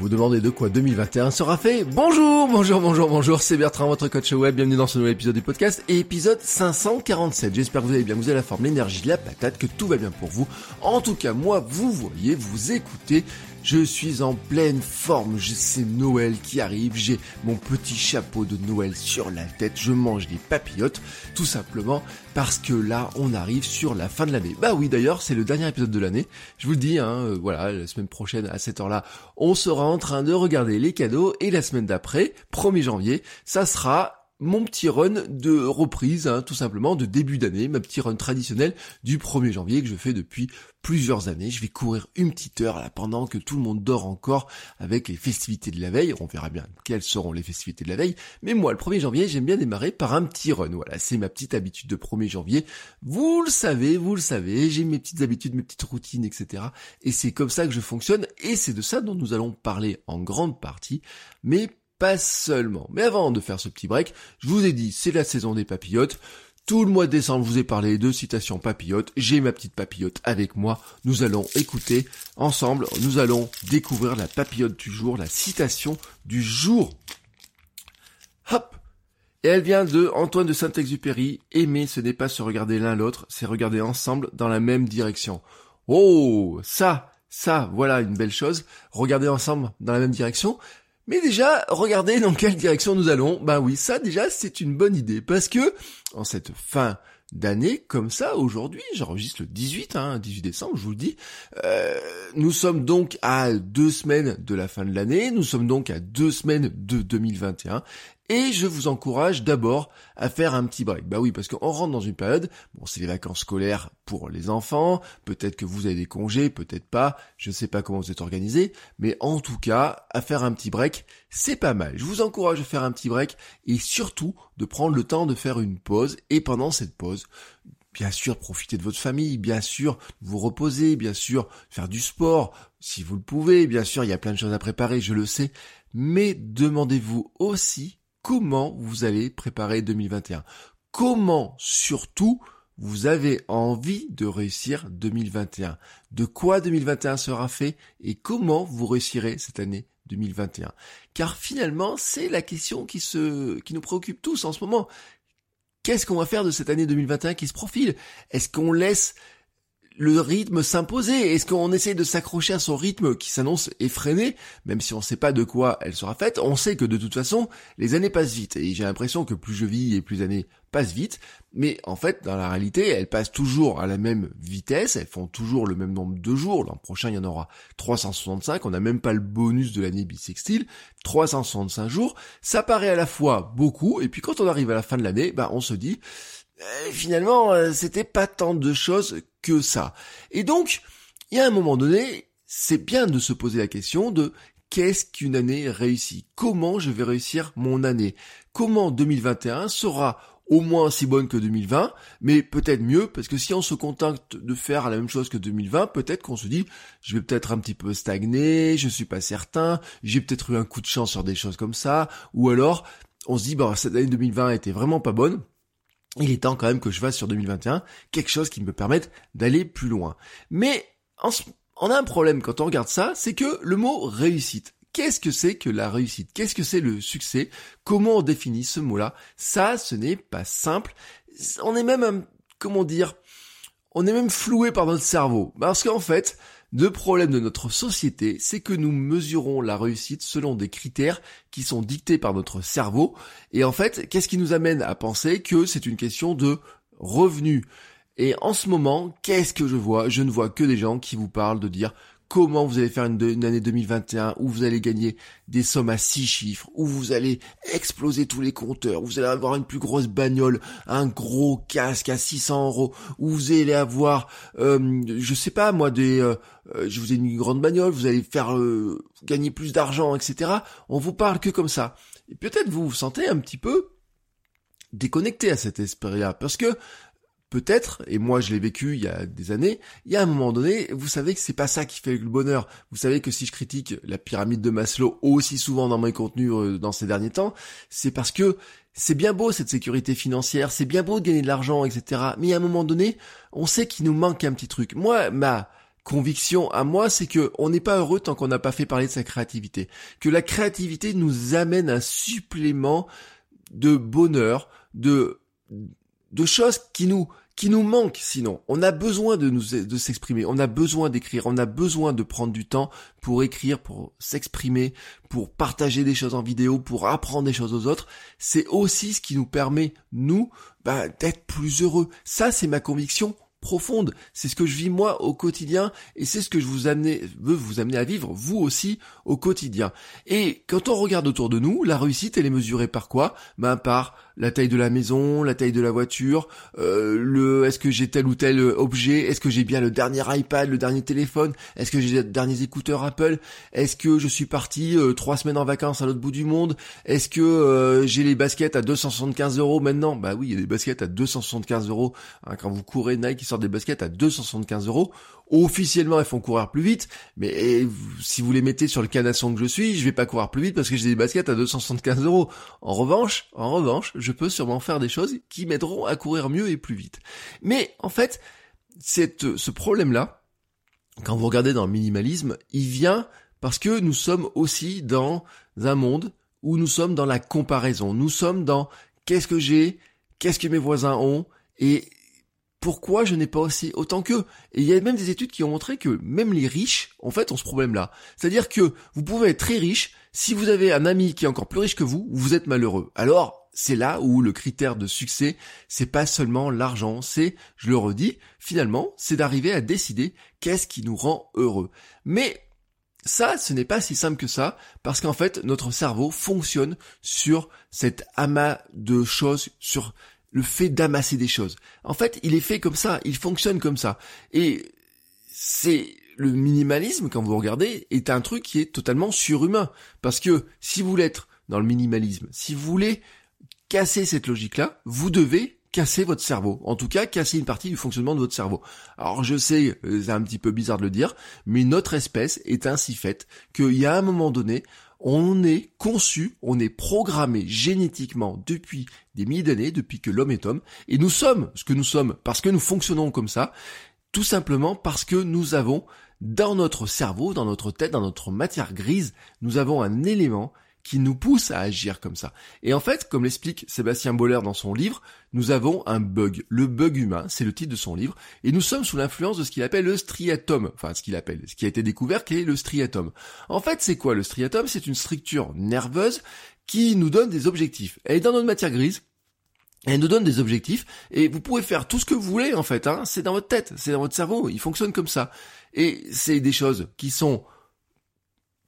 Vous demandez de quoi 2021 sera fait Bonjour, bonjour, bonjour, bonjour, c'est Bertrand, votre coach web, bienvenue dans ce nouvel épisode du podcast, épisode 547. J'espère que vous allez bien, vous avez la forme, l'énergie, la patate, que tout va bien pour vous. En tout cas, moi, vous voyez, vous écoutez, je suis en pleine forme, c'est Noël qui arrive, j'ai mon petit chapeau de Noël sur la tête, je mange des papillotes, tout simplement parce que là on arrive sur la fin de l'année. Bah oui d'ailleurs c'est le dernier épisode de l'année, je vous le dis, hein, euh, voilà, la semaine prochaine à cette heure-là, on sera en train de regarder les cadeaux et la semaine d'après, 1er janvier, ça sera mon petit run de reprise, hein, tout simplement, de début d'année, ma petit run traditionnel du 1er janvier que je fais depuis plusieurs années. Je vais courir une petite heure là pendant que tout le monde dort encore avec les festivités de la veille. On verra bien quelles seront les festivités de la veille. Mais moi, le 1er janvier, j'aime bien démarrer par un petit run. Voilà, c'est ma petite habitude de 1er janvier. Vous le savez, vous le savez, j'ai mes petites habitudes, mes petites routines, etc. Et c'est comme ça que je fonctionne. Et c'est de ça dont nous allons parler en grande partie. Mais pas seulement. Mais avant de faire ce petit break, je vous ai dit, c'est la saison des papillotes. Tout le mois de décembre, je vous ai parlé de citations papillotes. J'ai ma petite papillote avec moi. Nous allons écouter ensemble, nous allons découvrir la papillote du jour, la citation du jour. Hop Et elle vient de Antoine de Saint-Exupéry. Aimer, ce n'est pas se regarder l'un l'autre, c'est regarder ensemble dans la même direction. Oh, ça, ça, voilà une belle chose. Regarder ensemble dans la même direction. Mais déjà, regardez dans quelle direction nous allons. Ben oui, ça déjà, c'est une bonne idée. Parce que, en cette fin d'année, comme ça, aujourd'hui, j'enregistre le 18, hein, 18 décembre, je vous le dis, euh, nous sommes donc à deux semaines de la fin de l'année, nous sommes donc à deux semaines de 2021, et je vous encourage d'abord à faire un petit break. Bah oui, parce qu'on rentre dans une période, bon, c'est les vacances scolaires pour les enfants, peut-être que vous avez des congés, peut-être pas, je ne sais pas comment vous êtes organisé, mais en tout cas, à faire un petit break, c'est pas mal. Je vous encourage à faire un petit break et surtout de prendre le temps de faire une pause et pendant cette pause, bien sûr profiter de votre famille, bien sûr vous reposer, bien sûr faire du sport si vous le pouvez, bien sûr il y a plein de choses à préparer, je le sais, mais demandez-vous aussi comment vous allez préparer 2021. Comment surtout vous avez envie de réussir 2021. De quoi 2021 sera fait et comment vous réussirez cette année 2021. Car finalement, c'est la question qui se, qui nous préoccupe tous en ce moment. Qu'est-ce qu'on va faire de cette année 2021 qui se profile? Est-ce qu'on laisse le rythme s'imposer. Est-ce qu'on essaie de s'accrocher à son rythme qui s'annonce effréné, même si on ne sait pas de quoi elle sera faite On sait que de toute façon, les années passent vite, et j'ai l'impression que plus je vis et plus les années passent vite, mais en fait, dans la réalité, elles passent toujours à la même vitesse, elles font toujours le même nombre de jours, l'an prochain il y en aura 365, on n'a même pas le bonus de l'année bissextile, 365 jours, ça paraît à la fois beaucoup, et puis quand on arrive à la fin de l'année, bah on se dit, euh, finalement, euh, c'était pas tant de choses que ça. Et donc, il y a un moment donné, c'est bien de se poser la question de qu'est-ce qu'une année réussie? Comment je vais réussir mon année? Comment 2021 sera au moins aussi bonne que 2020, mais peut-être mieux, parce que si on se contente de faire la même chose que 2020, peut-être qu'on se dit, je vais peut-être un petit peu stagner, je suis pas certain, j'ai peut-être eu un coup de chance sur des choses comme ça, ou alors, on se dit, bah, cette année 2020 était vraiment pas bonne, il est temps quand même que je fasse sur 2021 quelque chose qui me permette d'aller plus loin. Mais on a un problème quand on regarde ça, c'est que le mot réussite. Qu'est-ce que c'est que la réussite? Qu'est-ce que c'est le succès? Comment on définit ce mot-là? Ça, ce n'est pas simple. On est même, comment dire, on est même floué par notre cerveau. Parce qu'en fait, le problème de notre société, c'est que nous mesurons la réussite selon des critères qui sont dictés par notre cerveau. Et en fait, qu'est-ce qui nous amène à penser que c'est une question de revenus? Et en ce moment, qu'est-ce que je vois? Je ne vois que des gens qui vous parlent de dire comment vous allez faire une, année 2021 où vous allez gagner des sommes à six chiffres, où vous allez exploser tous les compteurs, où vous allez avoir une plus grosse bagnole, un gros casque à 600 euros, où vous allez avoir, euh, je sais pas moi, des, euh, euh, je vous ai une grande bagnole, vous allez faire euh, gagner plus d'argent, etc. On vous parle que comme ça. Et peut-être vous vous sentez un petit peu déconnecté à cet esprit-là, parce que peut-être, et moi je l'ai vécu il y a des années, il y a un moment donné, vous savez que c'est pas ça qui fait le bonheur. Vous savez que si je critique la pyramide de Maslow aussi souvent dans mes contenus euh, dans ces derniers temps, c'est parce que c'est bien beau cette sécurité financière, c'est bien beau de gagner de l'argent, etc. Mais à un moment donné, on sait qu'il nous manque un petit truc. Moi, ma conviction à moi, c'est que on n'est pas heureux tant qu'on n'a pas fait parler de sa créativité. Que la créativité nous amène un supplément de bonheur, de de choses qui nous qui nous manquent sinon. On a besoin de nous de s'exprimer, on a besoin d'écrire, on a besoin de prendre du temps pour écrire, pour s'exprimer, pour partager des choses en vidéo, pour apprendre des choses aux autres. C'est aussi ce qui nous permet nous bah, d'être plus heureux. Ça c'est ma conviction profonde. C'est ce que je vis moi au quotidien et c'est ce que je vous amener, veux vous amener à vivre vous aussi au quotidien. Et quand on regarde autour de nous, la réussite elle est mesurée par quoi? Ben par la taille de la maison, la taille de la voiture, euh, le est-ce que j'ai tel ou tel objet, est-ce que j'ai bien le dernier iPad, le dernier téléphone, est-ce que j'ai les derniers écouteurs Apple, est-ce que je suis parti euh, trois semaines en vacances à l'autre bout du monde, est-ce que euh, j'ai les baskets à 275 euros maintenant? Bah oui, il y a des baskets à 275 euros hein, quand vous courez Nike, ils sortent des baskets à 275 euros. Officiellement, elles font courir plus vite, mais si vous les mettez sur le canasson que je suis, je vais pas courir plus vite parce que j'ai des baskets à 275 euros. En revanche, en revanche, je peux sûrement faire des choses qui m'aideront à courir mieux et plus vite. Mais en fait, cette, ce problème-là, quand vous regardez dans le minimalisme, il vient parce que nous sommes aussi dans un monde où nous sommes dans la comparaison. Nous sommes dans qu'est-ce que j'ai, qu'est-ce que mes voisins ont, et pourquoi je n'ai pas aussi autant qu'eux Et il y a même des études qui ont montré que même les riches, en fait, ont ce problème-là. C'est-à-dire que vous pouvez être très riche, si vous avez un ami qui est encore plus riche que vous, vous êtes malheureux. Alors, c'est là où le critère de succès, c'est pas seulement l'argent, c'est, je le redis, finalement, c'est d'arriver à décider qu'est-ce qui nous rend heureux. Mais ça, ce n'est pas si simple que ça, parce qu'en fait, notre cerveau fonctionne sur cet amas de choses, sur le fait d'amasser des choses. En fait, il est fait comme ça, il fonctionne comme ça. Et c'est le minimalisme, quand vous regardez, est un truc qui est totalement surhumain. Parce que si vous voulez être dans le minimalisme, si vous voulez casser cette logique-là, vous devez casser votre cerveau. En tout cas, casser une partie du fonctionnement de votre cerveau. Alors je sais, euh, c'est un petit peu bizarre de le dire, mais notre espèce est ainsi faite qu'il y a un moment donné, on est conçu, on est programmé génétiquement depuis des milliers d'années, depuis que l'homme est homme, et nous sommes ce que nous sommes parce que nous fonctionnons comme ça, tout simplement parce que nous avons dans notre cerveau, dans notre tête, dans notre matière grise, nous avons un élément qui nous pousse à agir comme ça. Et en fait, comme l'explique Sébastien Boller dans son livre, nous avons un bug. Le bug humain, c'est le titre de son livre, et nous sommes sous l'influence de ce qu'il appelle le striatum. Enfin, ce qu'il appelle, ce qui a été découvert, qui est le striatum. En fait, c'est quoi le striatum? C'est une structure nerveuse qui nous donne des objectifs. Elle est dans notre matière grise, elle nous donne des objectifs et vous pouvez faire tout ce que vous voulez en fait. Hein. C'est dans votre tête, c'est dans votre cerveau, il fonctionne comme ça. Et c'est des choses qui sont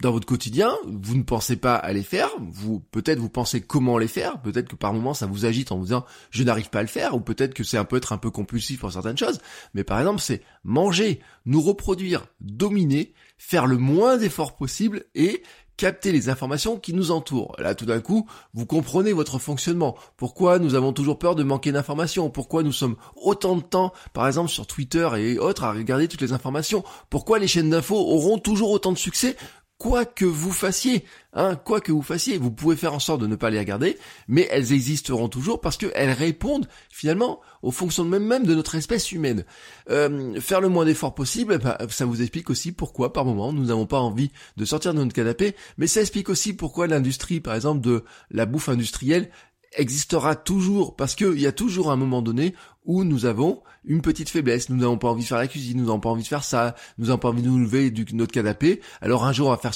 dans votre quotidien, vous ne pensez pas à les faire, vous peut-être vous pensez comment les faire, peut-être que par moment ça vous agite en vous disant je n'arrive pas à le faire, ou peut-être que c'est un peu être un peu compulsif pour certaines choses, mais par exemple c'est manger, nous reproduire, dominer, faire le moins d'efforts possible et capter les informations qui nous entourent. Là, tout d'un coup, vous comprenez votre fonctionnement. Pourquoi nous avons toujours peur de manquer d'informations? Pourquoi nous sommes autant de temps, par exemple sur Twitter et autres, à regarder toutes les informations? Pourquoi les chaînes d'infos auront toujours autant de succès quoi que vous fassiez, hein, quoi que vous fassiez, vous pouvez faire en sorte de ne pas les regarder, mais elles existeront toujours parce qu'elles répondent finalement aux fonctions même même de notre espèce humaine. Euh, faire le moins d'efforts possible, bah, ça vous explique aussi pourquoi par moment nous n'avons pas envie de sortir de notre canapé, mais ça explique aussi pourquoi l'industrie, par exemple de la bouffe industrielle, existera toujours parce qu'il y a toujours un moment donné où nous avons une petite faiblesse. Nous n'avons pas envie de faire la cuisine, nous n'avons pas envie de faire ça, nous n'avons pas envie de nous lever de notre canapé. Alors un jour on va faire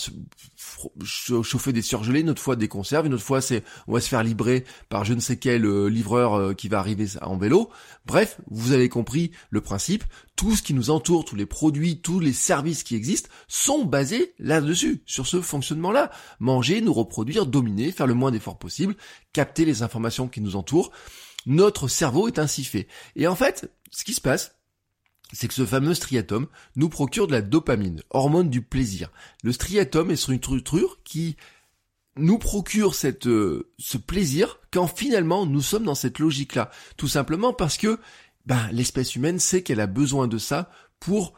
chauffer des surgelés, une autre fois des conserves, une autre fois c'est on va se faire livrer par je ne sais quel euh, livreur euh, qui va arriver en vélo. Bref, vous avez compris le principe. Tout ce qui nous entoure, tous les produits, tous les services qui existent sont basés là-dessus, sur ce fonctionnement-là. Manger, nous reproduire, dominer, faire le moins d'efforts possible, capter les informations qui nous entourent. Notre cerveau est ainsi fait. Et en fait, ce qui se passe, c'est que ce fameux striatum nous procure de la dopamine, hormone du plaisir. Le striatum est sur une structure qui nous procure cette, euh, ce plaisir quand finalement nous sommes dans cette logique-là. Tout simplement parce que ben, l'espèce humaine sait qu'elle a besoin de ça pour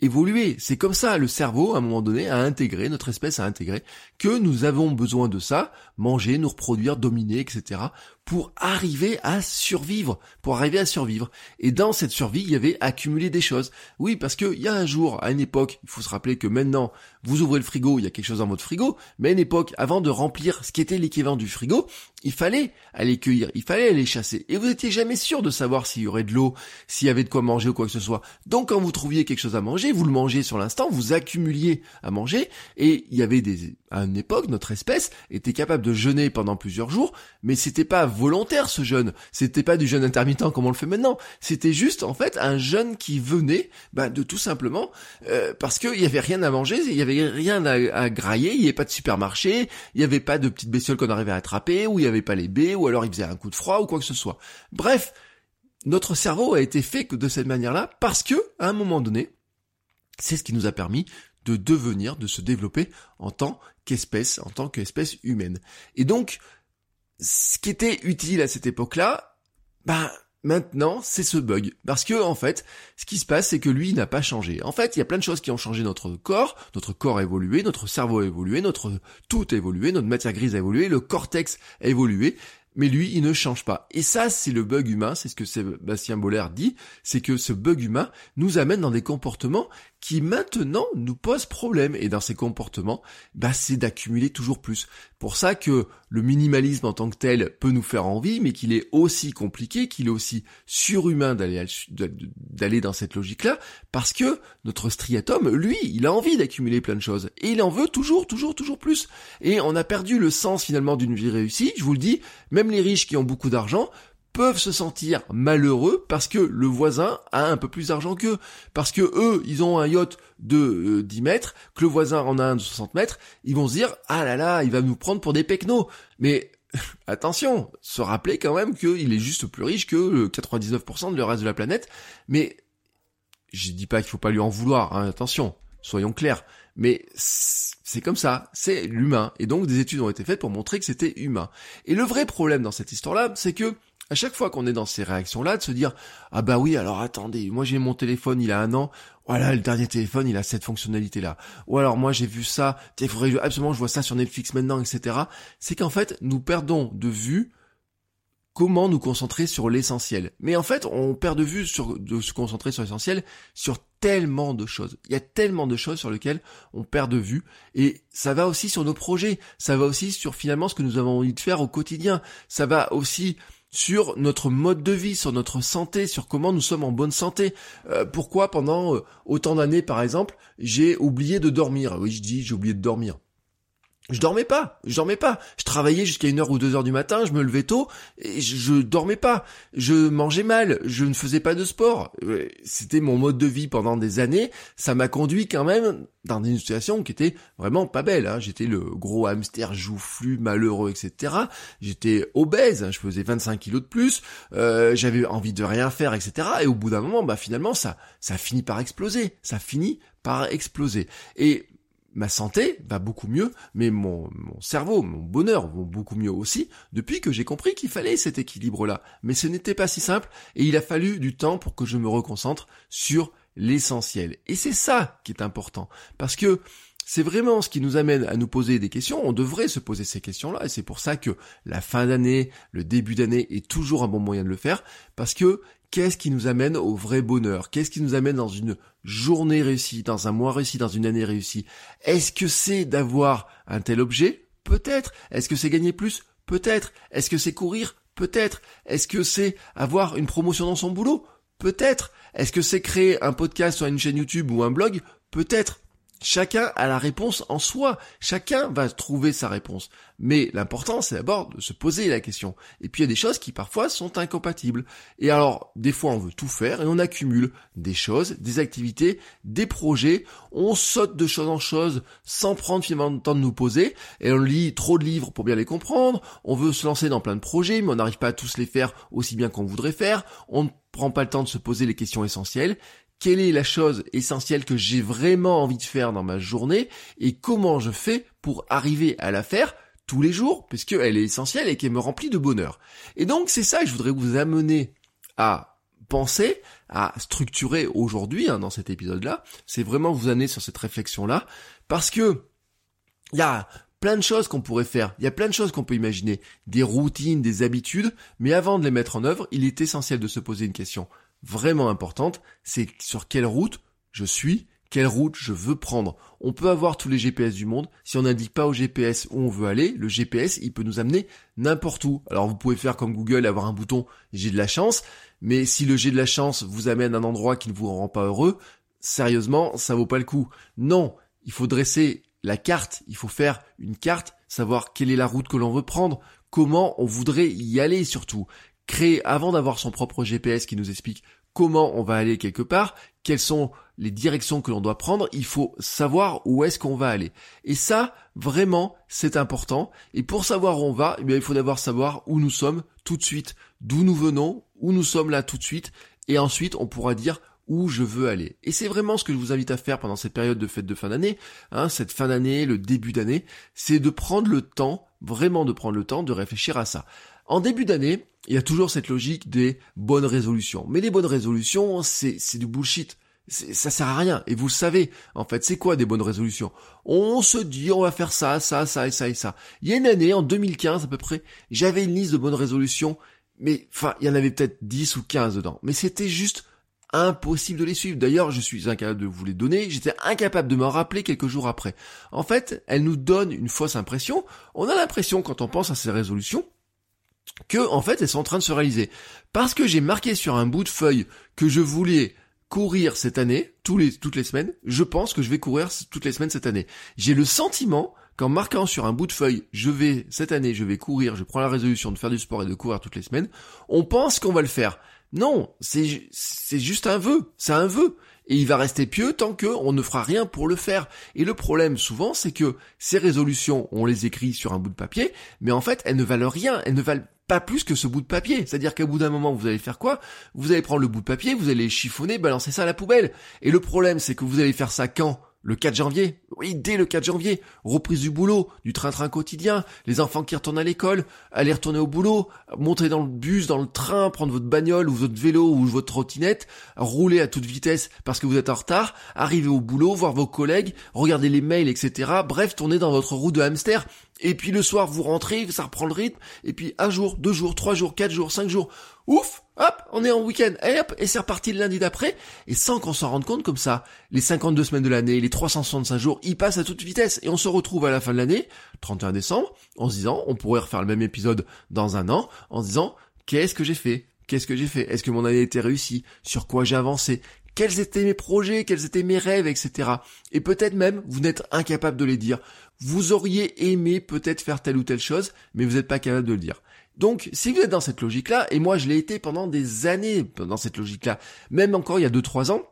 évoluer. C'est comme ça, le cerveau, à un moment donné, a intégré, notre espèce a intégré, que nous avons besoin de ça, manger, nous reproduire, dominer, etc., pour arriver à survivre, pour arriver à survivre. Et dans cette survie, il y avait accumulé des choses. Oui, parce qu'il y a un jour, à une époque, il faut se rappeler que maintenant, vous ouvrez le frigo, il y a quelque chose dans votre frigo, mais à une époque, avant de remplir ce qui était l'équivalent du frigo, il fallait aller cueillir, il fallait aller chasser. Et vous n'étiez jamais sûr de savoir s'il y aurait de l'eau, s'il y avait de quoi manger ou quoi que ce soit. Donc quand vous trouviez quelque chose à manger, vous le mangez sur l'instant, vous accumuliez à manger, et il y avait des, à une époque, notre espèce était capable de jeûner pendant plusieurs jours, mais c'était pas volontaire ce jeûne. C'était pas du jeûne intermittent comme on le fait maintenant. C'était juste en fait un jeûne qui venait bah, de tout simplement euh, parce qu'il y avait rien à manger, il y avait rien à, grailler, il y avait pas de supermarché, il y avait pas de petites bestioles qu'on arrivait à attraper, ou il y avait pas les baies, ou alors il faisait un coup de froid ou quoi que ce soit. Bref, notre cerveau a été fait de cette manière-là parce que à un moment donné, c'est ce qui nous a permis de devenir, de se développer en tant qu'espèce, en tant qu'espèce humaine. Et donc, ce qui était utile à cette époque-là, bah maintenant c'est ce bug. Parce que en fait, ce qui se passe, c'est que lui n'a pas changé. En fait, il y a plein de choses qui ont changé notre corps. Notre corps a évolué, notre cerveau a évolué, notre tout a évolué, notre matière grise a évolué, le cortex a évolué mais lui, il ne change pas. Et ça, c'est le bug humain, c'est ce que Sébastien Boller dit, c'est que ce bug humain nous amène dans des comportements qui maintenant nous posent problème. Et dans ces comportements, bah, c'est d'accumuler toujours plus. Pour ça que le minimalisme en tant que tel peut nous faire envie, mais qu'il est aussi compliqué, qu'il est aussi surhumain d'aller d'aller dans cette logique-là, parce que notre striatum, lui, il a envie d'accumuler plein de choses. Et il en veut toujours, toujours, toujours plus. Et on a perdu le sens finalement d'une vie réussie, je vous le dis, même les riches qui ont beaucoup d'argent peuvent se sentir malheureux parce que le voisin a un peu plus d'argent qu'eux. Parce que eux, ils ont un yacht de 10 euh, mètres, que le voisin en a un de 60 mètres, ils vont se dire, ah là là, il va nous prendre pour des pecnos. Mais attention, se rappeler quand même qu'il est juste plus riche que 99% de le reste de la planète. Mais je dis pas qu'il faut pas lui en vouloir, hein, attention, soyons clairs. Mais c'est comme ça, c'est l'humain. Et donc des études ont été faites pour montrer que c'était humain. Et le vrai problème dans cette histoire-là, c'est que à chaque fois qu'on est dans ces réactions-là, de se dire ah bah oui alors attendez, moi j'ai mon téléphone il a un an, voilà le dernier téléphone il a cette fonctionnalité-là, ou alors moi j'ai vu ça, il faudrait absolument je vois ça sur Netflix maintenant, etc. C'est qu'en fait nous perdons de vue comment nous concentrer sur l'essentiel. Mais en fait, on perd de vue sur, de se concentrer sur l'essentiel sur tellement de choses. Il y a tellement de choses sur lesquelles on perd de vue. Et ça va aussi sur nos projets. Ça va aussi sur finalement ce que nous avons envie de faire au quotidien. Ça va aussi sur notre mode de vie, sur notre santé, sur comment nous sommes en bonne santé. Euh, pourquoi pendant euh, autant d'années, par exemple, j'ai oublié de dormir? Oui, je dis j'ai oublié de dormir. Je dormais pas, je dormais pas. Je travaillais jusqu'à une heure ou deux heures du matin, je me levais tôt et je, dormais pas. Je mangeais mal, je ne faisais pas de sport. C'était mon mode de vie pendant des années. Ça m'a conduit quand même dans une situation qui était vraiment pas belle. Hein. J'étais le gros hamster joufflu, malheureux, etc. J'étais obèse, hein. je faisais 25 kilos de plus. Euh, J'avais envie de rien faire, etc. Et au bout d'un moment, bah finalement, ça, ça finit par exploser. Ça finit par exploser. Et ma santé va beaucoup mieux, mais mon, mon, cerveau, mon bonheur vont beaucoup mieux aussi, depuis que j'ai compris qu'il fallait cet équilibre-là. Mais ce n'était pas si simple, et il a fallu du temps pour que je me reconcentre sur l'essentiel. Et c'est ça qui est important, parce que c'est vraiment ce qui nous amène à nous poser des questions. On devrait se poser ces questions-là, et c'est pour ça que la fin d'année, le début d'année est toujours un bon moyen de le faire, parce que qu'est-ce qui nous amène au vrai bonheur? Qu'est-ce qui nous amène dans une journée réussie, dans un mois réussi, dans une année réussie? Est-ce que c'est d'avoir un tel objet? Peut-être. Est-ce que c'est gagner plus? Peut-être. Est-ce que c'est courir? Peut-être. Est-ce que c'est avoir une promotion dans son boulot? Peut-être. Est-ce que c'est créer un podcast sur une chaîne YouTube ou un blog? Peut-être. Chacun a la réponse en soi. Chacun va trouver sa réponse. Mais l'important, c'est d'abord de se poser la question. Et puis il y a des choses qui parfois sont incompatibles. Et alors, des fois, on veut tout faire et on accumule des choses, des activités, des projets. On saute de chose en chose sans prendre finalement le temps de nous poser. Et on lit trop de livres pour bien les comprendre. On veut se lancer dans plein de projets, mais on n'arrive pas à tous les faire aussi bien qu'on voudrait faire. On ne prend pas le temps de se poser les questions essentielles quelle est la chose essentielle que j'ai vraiment envie de faire dans ma journée et comment je fais pour arriver à la faire tous les jours, puisqu'elle est essentielle et qu'elle me remplit de bonheur. Et donc c'est ça que je voudrais vous amener à penser, à structurer aujourd'hui hein, dans cet épisode-là. C'est vraiment vous amener sur cette réflexion-là, parce que il y a plein de choses qu'on pourrait faire, il y a plein de choses qu'on peut imaginer, des routines, des habitudes, mais avant de les mettre en œuvre, il est essentiel de se poser une question vraiment importante, c'est sur quelle route je suis, quelle route je veux prendre. On peut avoir tous les GPS du monde, si on n'indique pas au GPS où on veut aller, le GPS, il peut nous amener n'importe où. Alors vous pouvez faire comme Google, avoir un bouton j'ai de la chance, mais si le j'ai de la chance vous amène à un endroit qui ne vous rend pas heureux, sérieusement, ça vaut pas le coup. Non, il faut dresser la carte, il faut faire une carte, savoir quelle est la route que l'on veut prendre, comment on voudrait y aller surtout créer avant d'avoir son propre GPS qui nous explique comment on va aller quelque part, quelles sont les directions que l'on doit prendre, il faut savoir où est-ce qu'on va aller. Et ça, vraiment, c'est important. Et pour savoir où on va, eh il faut d'abord savoir où nous sommes tout de suite, d'où nous venons, où nous sommes là tout de suite, et ensuite on pourra dire où je veux aller. Et c'est vraiment ce que je vous invite à faire pendant cette période de fête de fin d'année, hein, cette fin d'année, le début d'année, c'est de prendre le temps, vraiment de prendre le temps de réfléchir à ça. En début d'année, il y a toujours cette logique des bonnes résolutions. Mais les bonnes résolutions, c'est, c'est du bullshit. Ça sert à rien. Et vous le savez, en fait, c'est quoi des bonnes résolutions? On se dit, on va faire ça, ça, ça et ça et ça. Il y a une année, en 2015 à peu près, j'avais une liste de bonnes résolutions, mais enfin, il y en avait peut-être 10 ou 15 dedans. Mais c'était juste impossible de les suivre. D'ailleurs, je suis incapable de vous les donner, j'étais incapable de m'en rappeler quelques jours après. En fait, elles nous donnent une fausse impression. On a l'impression, quand on pense à ces résolutions, que en fait elles sont en train de se réaliser. Parce que j'ai marqué sur un bout de feuille que je voulais courir cette année, tous les, toutes les semaines, je pense que je vais courir toutes les semaines cette année. J'ai le sentiment qu'en marquant sur un bout de feuille, je vais, cette année, je vais courir, je prends la résolution de faire du sport et de courir toutes les semaines, on pense qu'on va le faire. Non, c'est, c'est juste un vœu, c'est un vœu. Et il va rester pieux tant qu'on ne fera rien pour le faire. Et le problème souvent, c'est que ces résolutions, on les écrit sur un bout de papier, mais en fait, elles ne valent rien, elles ne valent pas plus que ce bout de papier. C'est-à-dire qu'à bout d'un moment, vous allez faire quoi? Vous allez prendre le bout de papier, vous allez chiffonner, balancer ça à la poubelle. Et le problème, c'est que vous allez faire ça quand? Le 4 janvier, oui, dès le 4 janvier, reprise du boulot, du train-train quotidien, les enfants qui retournent à l'école, aller retourner au boulot, monter dans le bus, dans le train, prendre votre bagnole ou votre vélo ou votre trottinette, rouler à toute vitesse parce que vous êtes en retard, arriver au boulot, voir vos collègues, regarder les mails, etc. Bref, tourner dans votre roue de hamster. Et puis le soir, vous rentrez, ça reprend le rythme. Et puis un jour, deux jours, trois jours, quatre jours, cinq jours, ouf, hop, on est en week-end, et hop, et c'est reparti le lundi d'après, et sans qu'on s'en rende compte comme ça, les 52 semaines de l'année, les 365 jours, ils passent à toute vitesse, et on se retrouve à la fin de l'année, 31 décembre, en se disant, on pourrait refaire le même épisode dans un an, en se disant, qu'est-ce que j'ai fait? Qu'est-ce que j'ai fait? Est-ce que mon année était réussie? Sur quoi j'ai avancé? Quels étaient mes projets? Quels étaient mes rêves, etc. Et peut-être même, vous n'êtes incapable de les dire. Vous auriez aimé peut-être faire telle ou telle chose, mais vous n'êtes pas capable de le dire. Donc, si vous êtes dans cette logique-là, et moi je l'ai été pendant des années dans cette logique-là, même encore il y a 2-3 ans,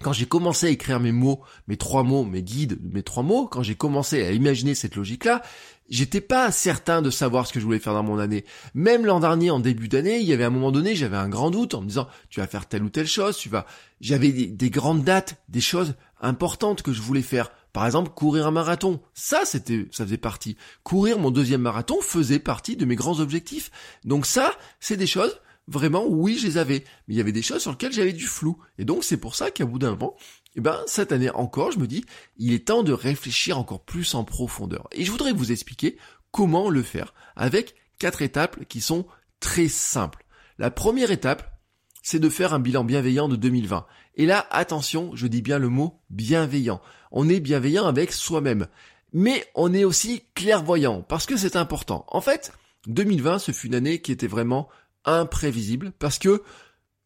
quand j'ai commencé à écrire mes mots, mes trois mots, mes guides, mes trois mots, quand j'ai commencé à imaginer cette logique-là, j'étais pas certain de savoir ce que je voulais faire dans mon année. Même l'an dernier, en début d'année, il y avait un moment donné, j'avais un grand doute en me disant, tu vas faire telle ou telle chose, tu vas, j'avais des grandes dates, des choses importantes que je voulais faire. Par exemple, courir un marathon. Ça, c'était, ça faisait partie. Courir mon deuxième marathon faisait partie de mes grands objectifs. Donc ça, c'est des choses, vraiment, oui, je les avais. Mais il y avait des choses sur lesquelles j'avais du flou. Et donc, c'est pour ça qu'à bout d'un moment, eh ben, cette année encore, je me dis, il est temps de réfléchir encore plus en profondeur. Et je voudrais vous expliquer comment le faire avec quatre étapes qui sont très simples. La première étape, c'est de faire un bilan bienveillant de 2020. Et là, attention, je dis bien le mot bienveillant. On est bienveillant avec soi-même. Mais on est aussi clairvoyant, parce que c'est important. En fait, 2020, ce fut une année qui était vraiment imprévisible, parce que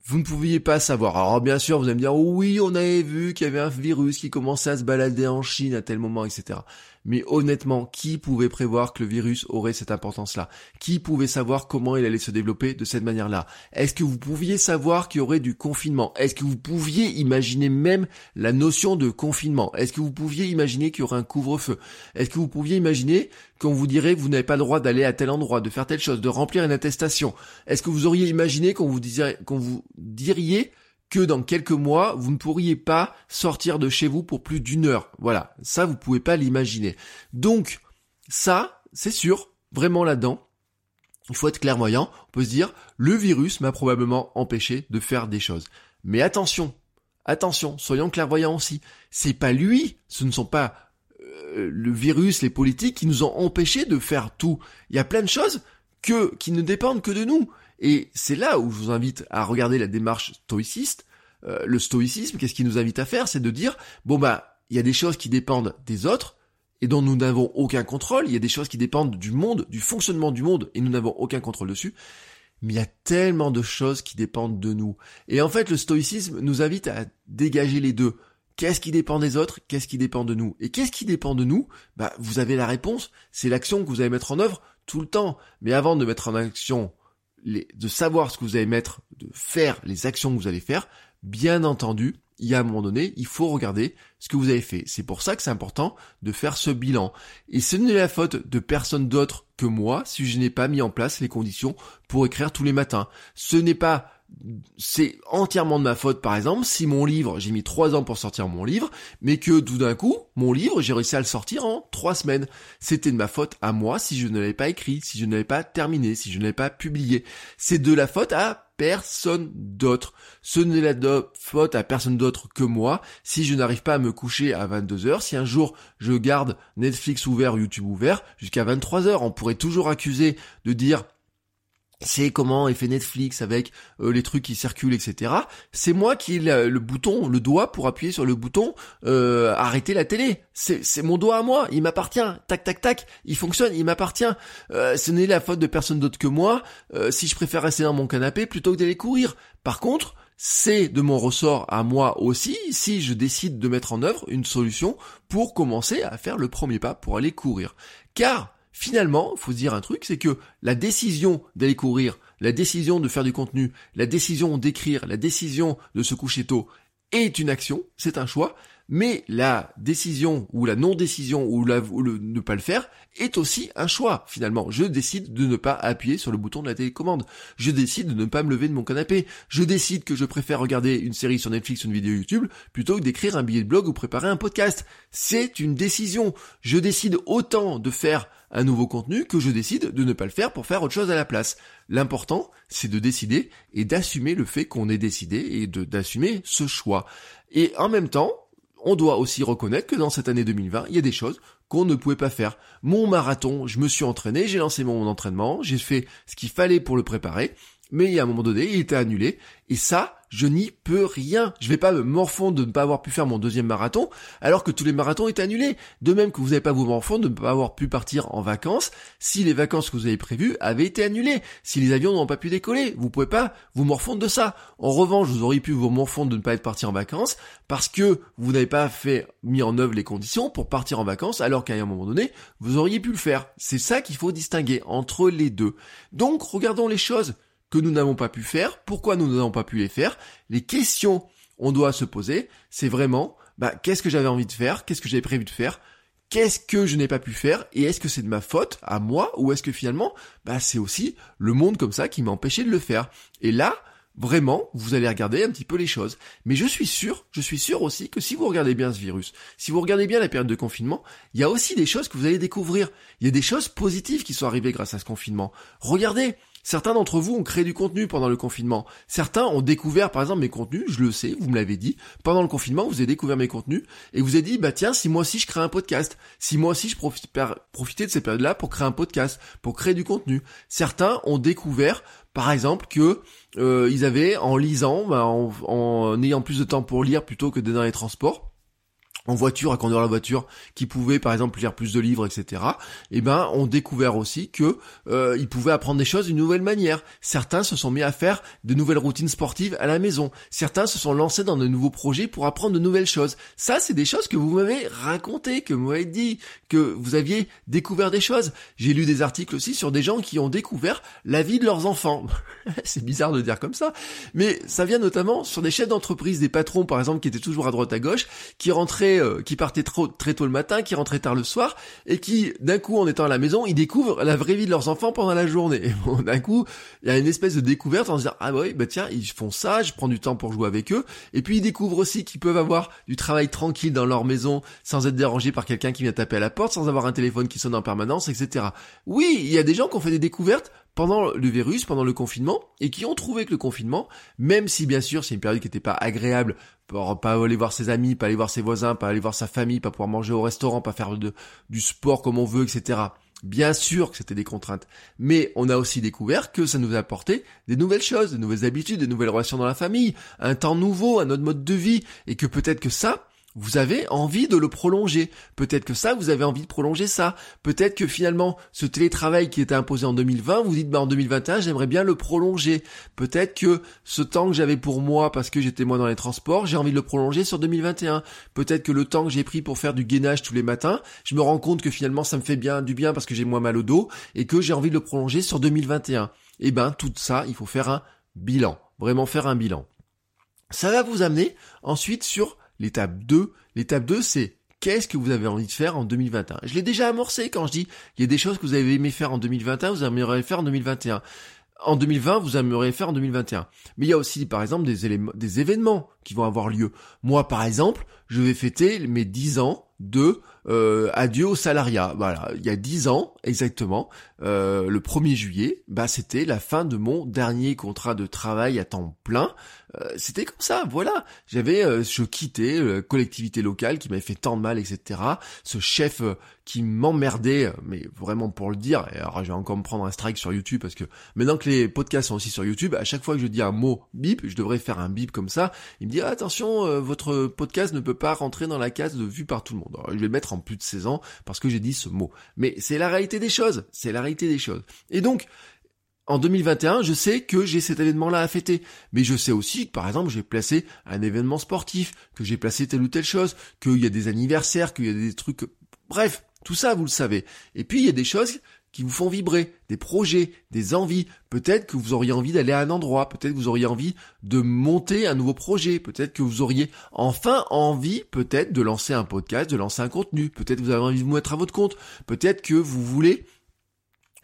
vous ne pouviez pas savoir. Alors bien sûr, vous allez me dire, oui, on avait vu qu'il y avait un virus qui commençait à se balader en Chine à tel moment, etc. Mais honnêtement, qui pouvait prévoir que le virus aurait cette importance-là? Qui pouvait savoir comment il allait se développer de cette manière-là? Est-ce que vous pouviez savoir qu'il y aurait du confinement? Est-ce que vous pouviez imaginer même la notion de confinement? Est-ce que vous pouviez imaginer qu'il y aurait un couvre-feu? Est-ce que vous pouviez imaginer qu'on vous dirait vous n'avez pas le droit d'aller à tel endroit, de faire telle chose, de remplir une attestation Est-ce que vous auriez imaginé qu'on vous, qu'on vous diriez que dans quelques mois, vous ne pourriez pas sortir de chez vous pour plus d'une heure? Voilà, ça, vous pouvez pas l'imaginer. Donc, ça, c'est sûr, vraiment là-dedans, il faut être clairvoyant. On peut se dire, le virus m'a probablement empêché de faire des choses. Mais attention, attention, soyons clairvoyants aussi. C'est pas lui, ce ne sont pas le virus, les politiques qui nous ont empêchés de faire tout. Il y a plein de choses que, qui ne dépendent que de nous. Et c'est là où je vous invite à regarder la démarche stoïciste. Euh, le stoïcisme, qu'est-ce qu'il nous invite à faire? C'est de dire, bon bah, il y a des choses qui dépendent des autres, et dont nous n'avons aucun contrôle, il y a des choses qui dépendent du monde, du fonctionnement du monde, et nous n'avons aucun contrôle dessus, mais il y a tellement de choses qui dépendent de nous. Et en fait, le stoïcisme nous invite à dégager les deux. Qu'est-ce qui dépend des autres? Qu'est-ce qui dépend de nous? Et qu'est-ce qui dépend de nous? Bah, vous avez la réponse. C'est l'action que vous allez mettre en œuvre tout le temps. Mais avant de mettre en action de savoir ce que vous allez mettre, de faire les actions que vous allez faire, bien entendu, il y a un moment donné, il faut regarder ce que vous avez fait. C'est pour ça que c'est important de faire ce bilan. Et ce n'est la faute de personne d'autre que moi si je n'ai pas mis en place les conditions pour écrire tous les matins. Ce n'est pas c'est entièrement de ma faute, par exemple, si mon livre, j'ai mis trois ans pour sortir mon livre, mais que tout d'un coup, mon livre, j'ai réussi à le sortir en trois semaines. C'était de ma faute à moi si je ne l'avais pas écrit, si je ne l'avais pas terminé, si je ne l'avais pas publié. C'est de la faute à personne d'autre. Ce n'est la faute à personne d'autre que moi si je n'arrive pas à me coucher à 22 heures, si un jour je garde Netflix ouvert, YouTube ouvert jusqu'à 23 heures. On pourrait toujours accuser de dire c'est comment est fait Netflix avec euh, les trucs qui circulent, etc. C'est moi qui ai le, bouton, le doigt pour appuyer sur le bouton euh, arrêter la télé. C'est mon doigt à moi, il m'appartient. Tac tac tac, il fonctionne, il m'appartient. Euh, ce n'est la faute de personne d'autre que moi. si je préfère rester dans mon canapé plutôt que d'aller courir. Par contre, c'est de mon ressort à moi aussi si je décide de mettre en œuvre une solution pour commencer à faire le premier pas pour aller courir. Car finalement, faut se dire un truc, c'est que la décision d'aller courir, la décision de faire du contenu, la décision d'écrire, la décision de se coucher tôt est une action, c'est un choix, mais la décision ou la non-décision ou, le ne pas le faire est aussi un choix finalement. Je décide de ne pas appuyer sur le bouton de la télécommande. Je décide de ne pas me lever de mon canapé. Je décide que je préfère regarder une série sur Netflix ou une vidéo YouTube plutôt que d'écrire un billet de blog ou préparer un podcast. C'est une décision. Je décide autant de faire un nouveau contenu que je décide de ne pas le faire pour faire autre chose à la place. L'important, c'est de décider et d'assumer le fait qu'on ait décidé et d'assumer ce choix. Et en même temps, on doit aussi reconnaître que dans cette année 2020, il y a des choses qu'on ne pouvait pas faire. Mon marathon, je me suis entraîné, j'ai lancé mon entraînement, j'ai fait ce qu'il fallait pour le préparer, mais a un moment donné, il était annulé, et ça, je n'y peux rien. Je vais pas me morfondre de ne pas avoir pu faire mon deuxième marathon, alors que tous les marathons étaient annulés. De même que vous n'avez pas vous morfondre de ne pas avoir pu partir en vacances si les vacances que vous avez prévues avaient été annulées, si les avions n'ont pas pu décoller. Vous pouvez pas vous morfondre de ça. En revanche, vous auriez pu vous morfondre de ne pas être parti en vacances parce que vous n'avez pas fait, mis en œuvre les conditions pour partir en vacances, alors qu'à un moment donné, vous auriez pu le faire. C'est ça qu'il faut distinguer entre les deux. Donc, regardons les choses que nous n'avons pas pu faire, pourquoi nous n'avons pas pu les faire, les questions on doit se poser, c'est vraiment, bah, qu'est-ce que j'avais envie de faire, qu'est-ce que j'avais prévu de faire, qu'est-ce que je n'ai pas pu faire, et est-ce que c'est de ma faute à moi, ou est-ce que finalement, bah, c'est aussi le monde comme ça qui m'a empêché de le faire. Et là, vraiment, vous allez regarder un petit peu les choses. Mais je suis sûr, je suis sûr aussi que si vous regardez bien ce virus, si vous regardez bien la période de confinement, il y a aussi des choses que vous allez découvrir. Il y a des choses positives qui sont arrivées grâce à ce confinement. Regardez, Certains d'entre vous ont créé du contenu pendant le confinement. Certains ont découvert, par exemple, mes contenus, je le sais, vous me l'avez dit. Pendant le confinement, vous avez découvert mes contenus et vous avez dit, bah tiens, si moi aussi je crée un podcast, si moi aussi je profite, profiter de ces périodes-là pour créer un podcast, pour créer du contenu. Certains ont découvert, par exemple, que euh, ils avaient, en lisant, bah, en, en ayant plus de temps pour lire plutôt que dans les transports, en voiture à conduire la voiture, qui pouvaient par exemple lire plus de livres, etc. Eh ben, ont découvert aussi que euh, ils pouvaient apprendre des choses d'une nouvelle manière. Certains se sont mis à faire de nouvelles routines sportives à la maison. Certains se sont lancés dans de nouveaux projets pour apprendre de nouvelles choses. Ça, c'est des choses que vous m'avez racontées, que vous m'avez dit, que vous aviez découvert des choses. J'ai lu des articles aussi sur des gens qui ont découvert la vie de leurs enfants. c'est bizarre de dire comme ça, mais ça vient notamment sur des chefs d'entreprise, des patrons par exemple qui étaient toujours à droite à gauche, qui rentraient euh, qui partaient trop, très tôt le matin, qui rentraient tard le soir, et qui, d'un coup, en étant à la maison, ils découvrent la vraie vie de leurs enfants pendant la journée. D'un coup, il y a une espèce de découverte en se disant, ah bah oui, bah tiens, ils font ça, je prends du temps pour jouer avec eux, et puis ils découvrent aussi qu'ils peuvent avoir du travail tranquille dans leur maison, sans être dérangés par quelqu'un qui vient taper à la porte, sans avoir un téléphone qui sonne en permanence, etc. Oui, il y a des gens qui ont fait des découvertes pendant le virus, pendant le confinement, et qui ont trouvé que le confinement, même si bien sûr c'est une période qui n'était pas agréable pour pas aller voir ses amis, pas aller voir ses voisins, pas aller voir sa famille, pas pouvoir manger au restaurant, pas faire du sport comme on veut, etc. Bien sûr que c'était des contraintes, mais on a aussi découvert que ça nous a apporté des nouvelles choses, de nouvelles habitudes, de nouvelles relations dans la famille, un temps nouveau, un autre mode de vie, et que peut-être que ça, vous avez envie de le prolonger. Peut-être que ça, vous avez envie de prolonger ça. Peut-être que finalement, ce télétravail qui était imposé en 2020, vous dites, bah, en 2021, j'aimerais bien le prolonger. Peut-être que ce temps que j'avais pour moi, parce que j'étais moi dans les transports, j'ai envie de le prolonger sur 2021. Peut-être que le temps que j'ai pris pour faire du gainage tous les matins, je me rends compte que finalement, ça me fait bien du bien parce que j'ai moins mal au dos et que j'ai envie de le prolonger sur 2021. Eh ben, tout ça, il faut faire un bilan. Vraiment faire un bilan. Ça va vous amener ensuite sur l'étape 2. L'étape 2, c'est qu'est-ce que vous avez envie de faire en 2021 Je l'ai déjà amorcé quand je dis il y a des choses que vous avez aimé faire en 2021, vous aimeriez faire en 2021. En 2020, vous aimeriez faire en 2021. Mais il y a aussi, par exemple, des, éléments, des événements qui vont avoir lieu. Moi, par exemple, je vais fêter mes 10 ans de euh, adieu au salariat. Voilà, il y a 10 ans exactement, euh, le 1er juillet, bah c'était la fin de mon dernier contrat de travail à temps plein. Euh, c'était comme ça, voilà. J'avais, euh, je quittais la collectivité locale qui m'avait fait tant de mal, etc. Ce chef qui m'emmerdait, mais vraiment pour le dire. Et alors je vais encore me prendre un strike sur YouTube parce que maintenant que les podcasts sont aussi sur YouTube, à chaque fois que je dis un mot bip, je devrais faire un bip comme ça. Il me dit attention, votre podcast ne peut pas rentrer dans la case de vue par tout le monde. Je vais le mettre en plus de 16 ans parce que j'ai dit ce mot. Mais c'est la réalité des choses. C'est la réalité des choses. Et donc, en 2021, je sais que j'ai cet événement-là à fêter. Mais je sais aussi que, par exemple, j'ai placé un événement sportif, que j'ai placé telle ou telle chose, qu'il y a des anniversaires, qu'il y a des trucs... Bref, tout ça, vous le savez. Et puis, il y a des choses qui vous font vibrer, des projets, des envies. Peut-être que vous auriez envie d'aller à un endroit, peut-être que vous auriez envie de monter un nouveau projet, peut-être que vous auriez enfin envie peut-être de lancer un podcast, de lancer un contenu, peut-être que vous avez envie de vous mettre à votre compte, peut-être que vous voulez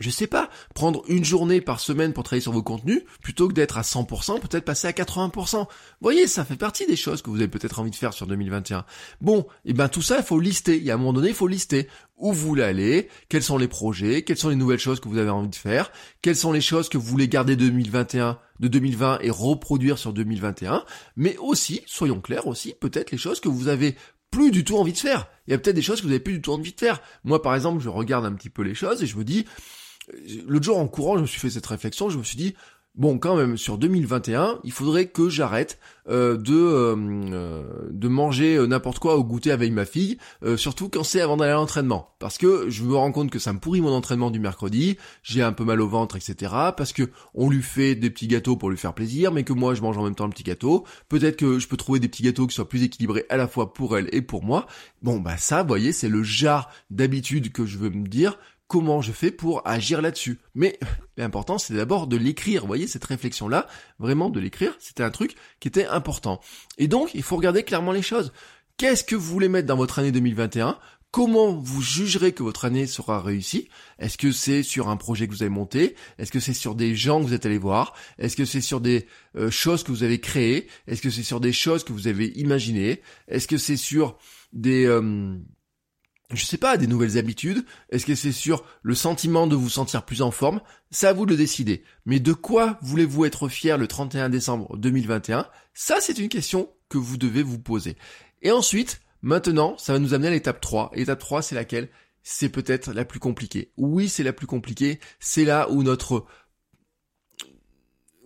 je sais pas, prendre une journée par semaine pour travailler sur vos contenus, plutôt que d'être à 100%, peut-être passer à 80%. Vous voyez, ça fait partie des choses que vous avez peut-être envie de faire sur 2021. Bon, et eh ben tout ça, il faut lister. Il y a un moment donné, il faut lister où vous voulez aller, quels sont les projets, quelles sont les nouvelles choses que vous avez envie de faire, quelles sont les choses que vous voulez garder de 2021, de 2020 et reproduire sur 2021, mais aussi, soyons clairs aussi, peut-être les choses que vous avez plus du tout envie de faire. Il y a peut-être des choses que vous avez plus du tout envie de faire. Moi, par exemple, je regarde un petit peu les choses et je me dis, l'autre jour en courant, je me suis fait cette réflexion, je me suis dit, bon, quand même, sur 2021, il faudrait que j'arrête euh, de euh, euh, de manger n'importe quoi au goûter avec ma fille, surtout quand c'est avant d'aller à l'entraînement, parce que je me rends compte que ça me pourrit mon entraînement du mercredi, j'ai un peu mal au ventre, etc. Parce que on lui fait des petits gâteaux pour lui faire plaisir, mais que moi je mange en même temps le petit gâteau. Peut-être que je peux trouver des petits gâteaux qui soient plus équilibrés à la fois pour elle et pour moi. Bon, bah ça, vous voyez, c'est le jar d'habitude que je veux me dire comment je fais pour agir là-dessus. Mais l'important, c'est d'abord de l'écrire. Vous voyez, cette réflexion-là, vraiment de l'écrire, c'était un truc qui était important. Et donc, il faut regarder clairement les choses. Qu'est-ce que vous voulez mettre dans votre année 2021 Comment vous jugerez que votre année sera réussie? Est-ce que c'est sur un projet que vous avez monté? Est-ce que c'est sur des gens que vous êtes allés voir? Est-ce que c'est sur des euh, choses que vous avez créées? Est-ce que c'est sur des choses que vous avez imaginées? Est-ce que c'est sur des... Euh, je sais pas, des nouvelles habitudes Est-ce que c'est sur le sentiment de vous sentir plus en forme? C'est à vous de le décider. Mais de quoi voulez-vous être fier le 31 décembre 2021 Ça, c'est une question que vous devez vous poser. Et ensuite, maintenant, ça va nous amener à l'étape 3. L'étape 3, c'est laquelle? C'est peut-être la plus compliquée. Oui, c'est la plus compliquée. C'est là où notre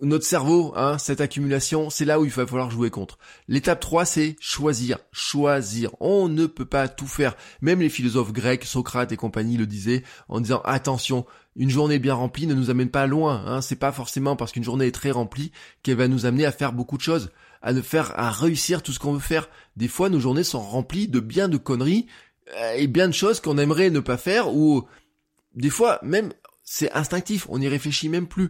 notre cerveau, hein, cette accumulation, c'est là où il va falloir jouer contre. L'étape 3, c'est choisir, choisir. On ne peut pas tout faire. Même les philosophes grecs, Socrate et compagnie le disaient en disant attention, une journée bien remplie ne nous amène pas loin. Hein. C'est pas forcément parce qu'une journée est très remplie qu'elle va nous amener à faire beaucoup de choses, à ne faire, à réussir tout ce qu'on veut faire. Des fois, nos journées sont remplies de bien de conneries euh, et bien de choses qu'on aimerait ne pas faire ou des fois même c'est instinctif, on n'y réfléchit même plus.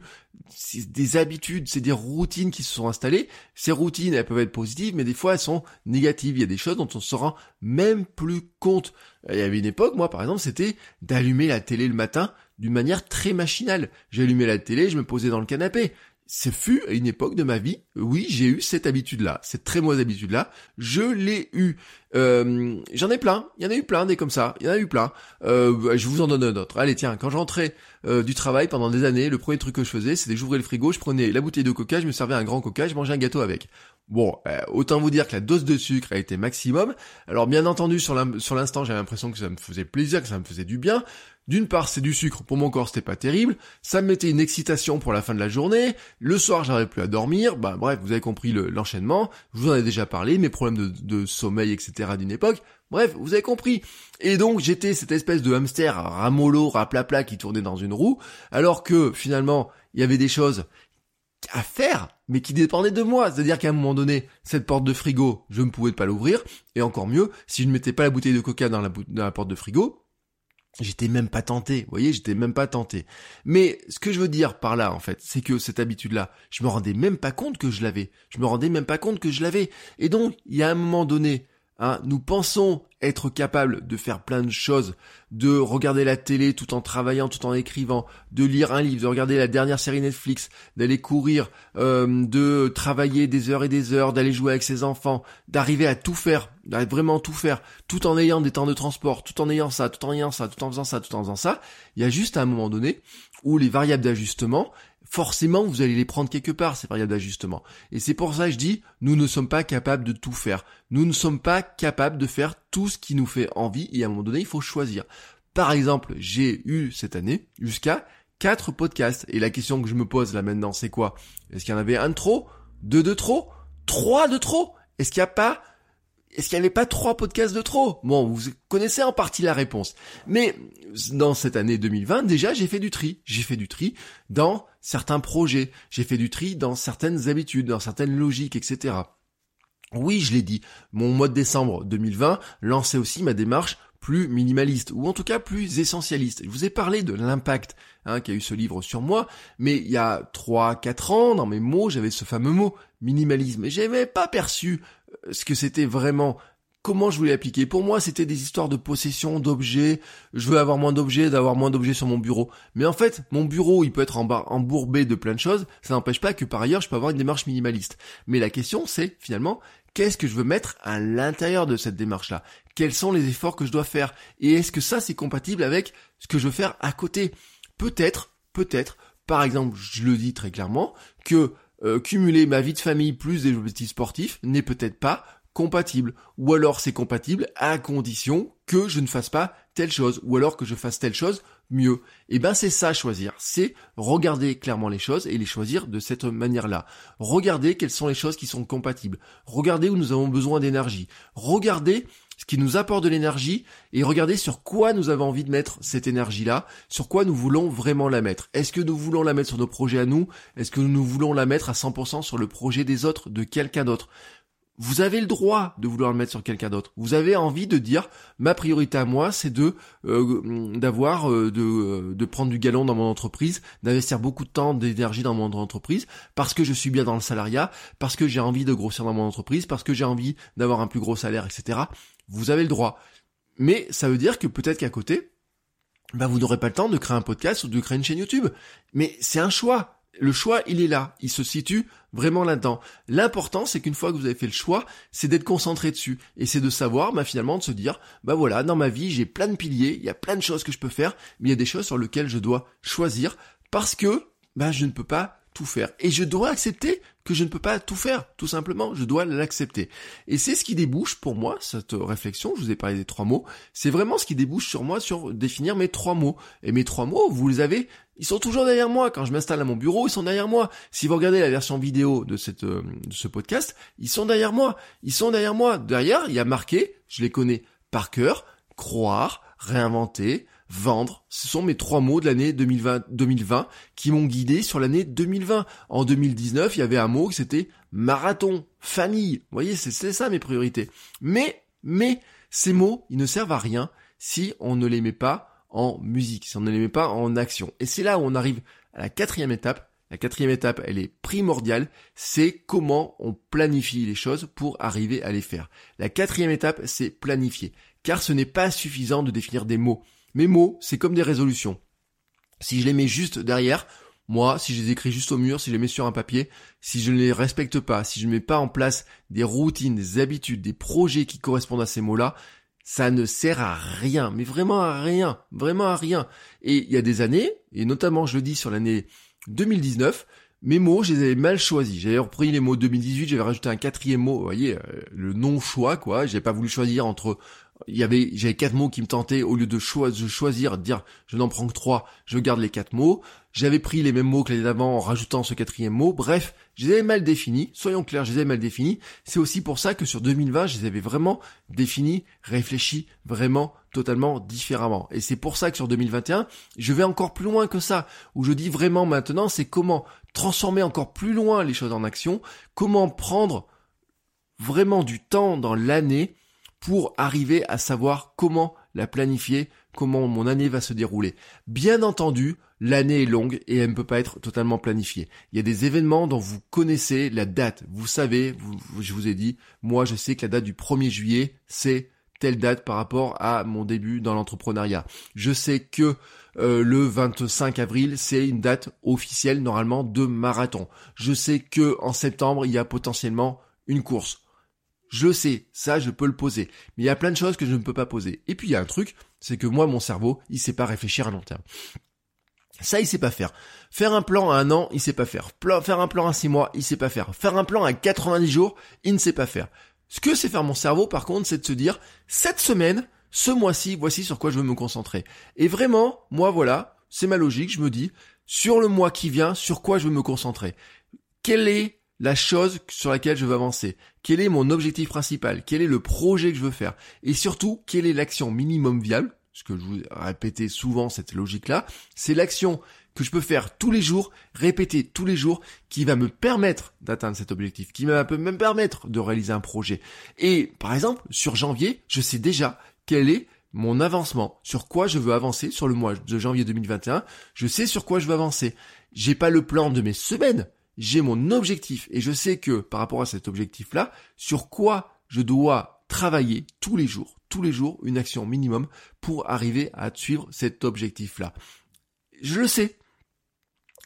C'est des habitudes, c'est des routines qui se sont installées. Ces routines, elles peuvent être positives, mais des fois elles sont négatives. Il y a des choses dont on se rend même plus compte. Il y avait une époque, moi par exemple, c'était d'allumer la télé le matin d'une manière très machinale. J'allumais la télé, je me posais dans le canapé ce fut à une époque de ma vie, oui, j'ai eu cette habitude-là, cette très mauvaise habitude-là, je l'ai eu. Euh, J'en ai plein, il y en a eu plein des comme ça, il y en a eu plein. Euh, je vous en donne un autre. Allez, tiens, quand j'entrais euh, du travail pendant des années, le premier truc que je faisais, c'était j'ouvrais le frigo, je prenais la bouteille de coca, je me servais un grand coca, je mangeais un gâteau avec. Bon, euh, autant vous dire que la dose de sucre a été maximum. Alors bien entendu, sur l'instant, j'avais l'impression que ça me faisait plaisir, que ça me faisait du bien. D'une part, c'est du sucre, pour mon corps c'était pas terrible, ça me mettait une excitation pour la fin de la journée, le soir j'arrivais plus à dormir, bah bref, vous avez compris l'enchaînement, je vous en ai déjà parlé, mes problèmes de, sommeil, etc. d'une époque, bref, vous avez compris. Et donc j'étais cette espèce de hamster ramolo, raplapla qui tournait dans une roue, alors que finalement, il y avait des choses à faire, mais qui dépendaient de moi. C'est-à-dire qu'à un moment donné, cette porte de frigo, je ne pouvais pas l'ouvrir, et encore mieux, si je ne mettais pas la bouteille de coca dans la, dans la porte de frigo, J'étais même pas tenté, vous voyez, j'étais même pas tenté. Mais ce que je veux dire par là, en fait, c'est que cette habitude-là, je me rendais même pas compte que je l'avais. Je me rendais même pas compte que je l'avais. Et donc, il y a un moment donné, Hein, nous pensons être capables de faire plein de choses, de regarder la télé tout en travaillant, tout en écrivant, de lire un livre, de regarder la dernière série Netflix, d'aller courir, euh, de travailler des heures et des heures, d'aller jouer avec ses enfants, d'arriver à tout faire, d'arriver vraiment tout faire, tout en ayant des temps de transport, tout en ayant ça, tout en ayant ça, tout en faisant ça, tout en faisant ça. Il y a juste un moment donné où les variables d'ajustement, forcément vous allez les prendre quelque part, ces variables d'ajustement. Et c'est pour ça que je dis, nous ne sommes pas capables de tout faire. Nous ne sommes pas capables de faire tout ce qui nous fait envie et à un moment donné, il faut choisir. Par exemple, j'ai eu cette année jusqu'à quatre podcasts. Et la question que je me pose là maintenant, c'est quoi? Est-ce qu'il y en avait un de trop? Deux de trop? Trois de trop? Est-ce qu'il n'y a pas est-ce qu'il n'y avait pas trois podcasts de trop? Bon, vous connaissez en partie la réponse. Mais dans cette année 2020, déjà, j'ai fait du tri. J'ai fait du tri dans certains projets. J'ai fait du tri dans certaines habitudes, dans certaines logiques, etc. Oui, je l'ai dit, mon mois de décembre 2020 lançait aussi ma démarche plus minimaliste, ou en tout cas plus essentialiste. Je vous ai parlé de l'impact hein, qu'a eu ce livre sur moi, mais il y a 3-4 ans, dans mes mots, j'avais ce fameux mot, minimalisme, et j'avais pas perçu ce que c'était vraiment comment je voulais appliquer. Pour moi, c'était des histoires de possession, d'objets. Je veux avoir moins d'objets, d'avoir moins d'objets sur mon bureau. Mais en fait, mon bureau, il peut être embourbé de plein de choses. Ça n'empêche pas que par ailleurs, je peux avoir une démarche minimaliste. Mais la question, c'est finalement, qu'est-ce que je veux mettre à l'intérieur de cette démarche-là? Quels sont les efforts que je dois faire? Et est-ce que ça, c'est compatible avec ce que je veux faire à côté? Peut-être, peut-être, par exemple, je le dis très clairement, que euh, cumuler ma vie de famille plus des objectifs sportifs n'est peut-être pas compatible. Ou alors c'est compatible à condition que je ne fasse pas telle chose. Ou alors que je fasse telle chose mieux. Et eh ben c'est ça choisir. C'est regarder clairement les choses et les choisir de cette manière-là. Regarder quelles sont les choses qui sont compatibles. Regarder où nous avons besoin d'énergie. Regarder ce qui nous apporte de l'énergie et regarder sur quoi nous avons envie de mettre cette énergie-là, sur quoi nous voulons vraiment la mettre. Est-ce que nous voulons la mettre sur nos projets à nous? Est-ce que nous voulons la mettre à 100% sur le projet des autres, de quelqu'un d'autre? Vous avez le droit de vouloir le mettre sur quelqu'un d'autre. Vous avez envie de dire ma priorité à moi, c'est de euh, d'avoir euh, de, euh, de prendre du galon dans mon entreprise, d'investir beaucoup de temps, d'énergie dans mon entreprise, parce que je suis bien dans le salariat, parce que j'ai envie de grossir dans mon entreprise, parce que j'ai envie d'avoir un plus gros salaire, etc. Vous avez le droit. Mais ça veut dire que peut-être qu'à côté, bah vous n'aurez pas le temps de créer un podcast ou de créer une chaîne YouTube. Mais c'est un choix le choix, il est là. Il se situe vraiment là-dedans. L'important, c'est qu'une fois que vous avez fait le choix, c'est d'être concentré dessus. Et c'est de savoir, bah, finalement, de se dire, bah voilà, dans ma vie, j'ai plein de piliers, il y a plein de choses que je peux faire, mais il y a des choses sur lesquelles je dois choisir parce que, bah, je ne peux pas faire. Et je dois accepter que je ne peux pas tout faire, tout simplement, je dois l'accepter. Et c'est ce qui débouche pour moi, cette réflexion, je vous ai parlé des trois mots, c'est vraiment ce qui débouche sur moi, sur définir mes trois mots. Et mes trois mots, vous les avez, ils sont toujours derrière moi. Quand je m'installe à mon bureau, ils sont derrière moi. Si vous regardez la version vidéo de, cette, euh, de ce podcast, ils sont derrière moi. Ils sont derrière moi. Derrière, il y a marqué, je les connais par cœur, croire, réinventer, vendre. Ce sont mes trois mots de l'année 2020, 2020 qui m'ont guidé sur l'année 2020. En 2019, il y avait un mot qui c'était marathon, famille. Vous voyez, c'est ça mes priorités. Mais, mais, ces mots, ils ne servent à rien si on ne les met pas en musique, si on ne les met pas en action. Et c'est là où on arrive à la quatrième étape. La quatrième étape, elle est primordiale, c'est comment on planifie les choses pour arriver à les faire. La quatrième étape, c'est planifier. Car ce n'est pas suffisant de définir des mots. Mes mots, c'est comme des résolutions. Si je les mets juste derrière, moi, si je les écris juste au mur, si je les mets sur un papier, si je ne les respecte pas, si je ne mets pas en place des routines, des habitudes, des projets qui correspondent à ces mots-là, ça ne sert à rien, mais vraiment à rien, vraiment à rien. Et il y a des années, et notamment je le dis sur l'année 2019, mes mots, je les avais mal choisis. J'avais repris les mots 2018, j'avais rajouté un quatrième mot, vous voyez, euh, le non-choix, quoi. J'ai pas voulu choisir entre j'avais quatre mots qui me tentaient au lieu de, choisir, de dire je n'en prends que trois, je garde les quatre mots. J'avais pris les mêmes mots que l'année d'avant en rajoutant ce quatrième mot. Bref, je les avais mal définis. Soyons clairs, je les avais mal définis. C'est aussi pour ça que sur 2020, je les avais vraiment définis, réfléchis vraiment totalement différemment. Et c'est pour ça que sur 2021, je vais encore plus loin que ça. Où je dis vraiment maintenant, c'est comment transformer encore plus loin les choses en action, comment prendre vraiment du temps dans l'année pour arriver à savoir comment la planifier, comment mon année va se dérouler. Bien entendu, l'année est longue et elle ne peut pas être totalement planifiée. Il y a des événements dont vous connaissez la date. Vous savez, je vous ai dit, moi je sais que la date du 1er juillet, c'est telle date par rapport à mon début dans l'entrepreneuriat. Je sais que euh, le 25 avril, c'est une date officielle normalement de marathon. Je sais que en septembre, il y a potentiellement une course. Je sais, ça je peux le poser. Mais il y a plein de choses que je ne peux pas poser. Et puis il y a un truc, c'est que moi mon cerveau, il sait pas réfléchir à long terme. Ça, il sait pas faire. Faire un plan à un an, il sait pas faire. faire un plan à six mois, il sait pas faire. Faire un plan à 90 jours, il ne sait pas faire. Ce que sait faire mon cerveau, par contre, c'est de se dire, cette semaine, ce mois-ci, voici sur quoi je veux me concentrer. Et vraiment, moi, voilà, c'est ma logique, je me dis, sur le mois qui vient, sur quoi je veux me concentrer. Quel est la chose sur laquelle je veux avancer, quel est mon objectif principal, quel est le projet que je veux faire, et surtout, quelle est l'action minimum viable, ce que je vous répétais souvent cette logique-là, c'est l'action que je peux faire tous les jours, répéter tous les jours, qui va me permettre d'atteindre cet objectif, qui va me permettre de réaliser un projet. Et par exemple, sur janvier, je sais déjà quel est mon avancement, sur quoi je veux avancer sur le mois de janvier 2021, je sais sur quoi je veux avancer. J'ai pas le plan de mes semaines, j'ai mon objectif et je sais que par rapport à cet objectif-là, sur quoi je dois travailler tous les jours, tous les jours, une action minimum pour arriver à suivre cet objectif-là. Je le sais.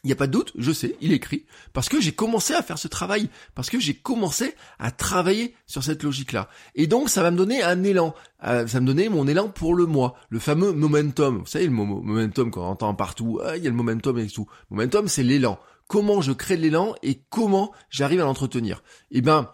Il n'y a pas de doute, je sais, il écrit, parce que j'ai commencé à faire ce travail, parce que j'ai commencé à travailler sur cette logique-là. Et donc, ça va me donner un élan, euh, ça va me donner mon élan pour le mois, le fameux momentum. Vous savez, le momentum qu'on entend partout, ah, il y a le momentum et tout. Momentum, c'est l'élan comment je crée de l'élan et comment j'arrive à l'entretenir? Eh ben,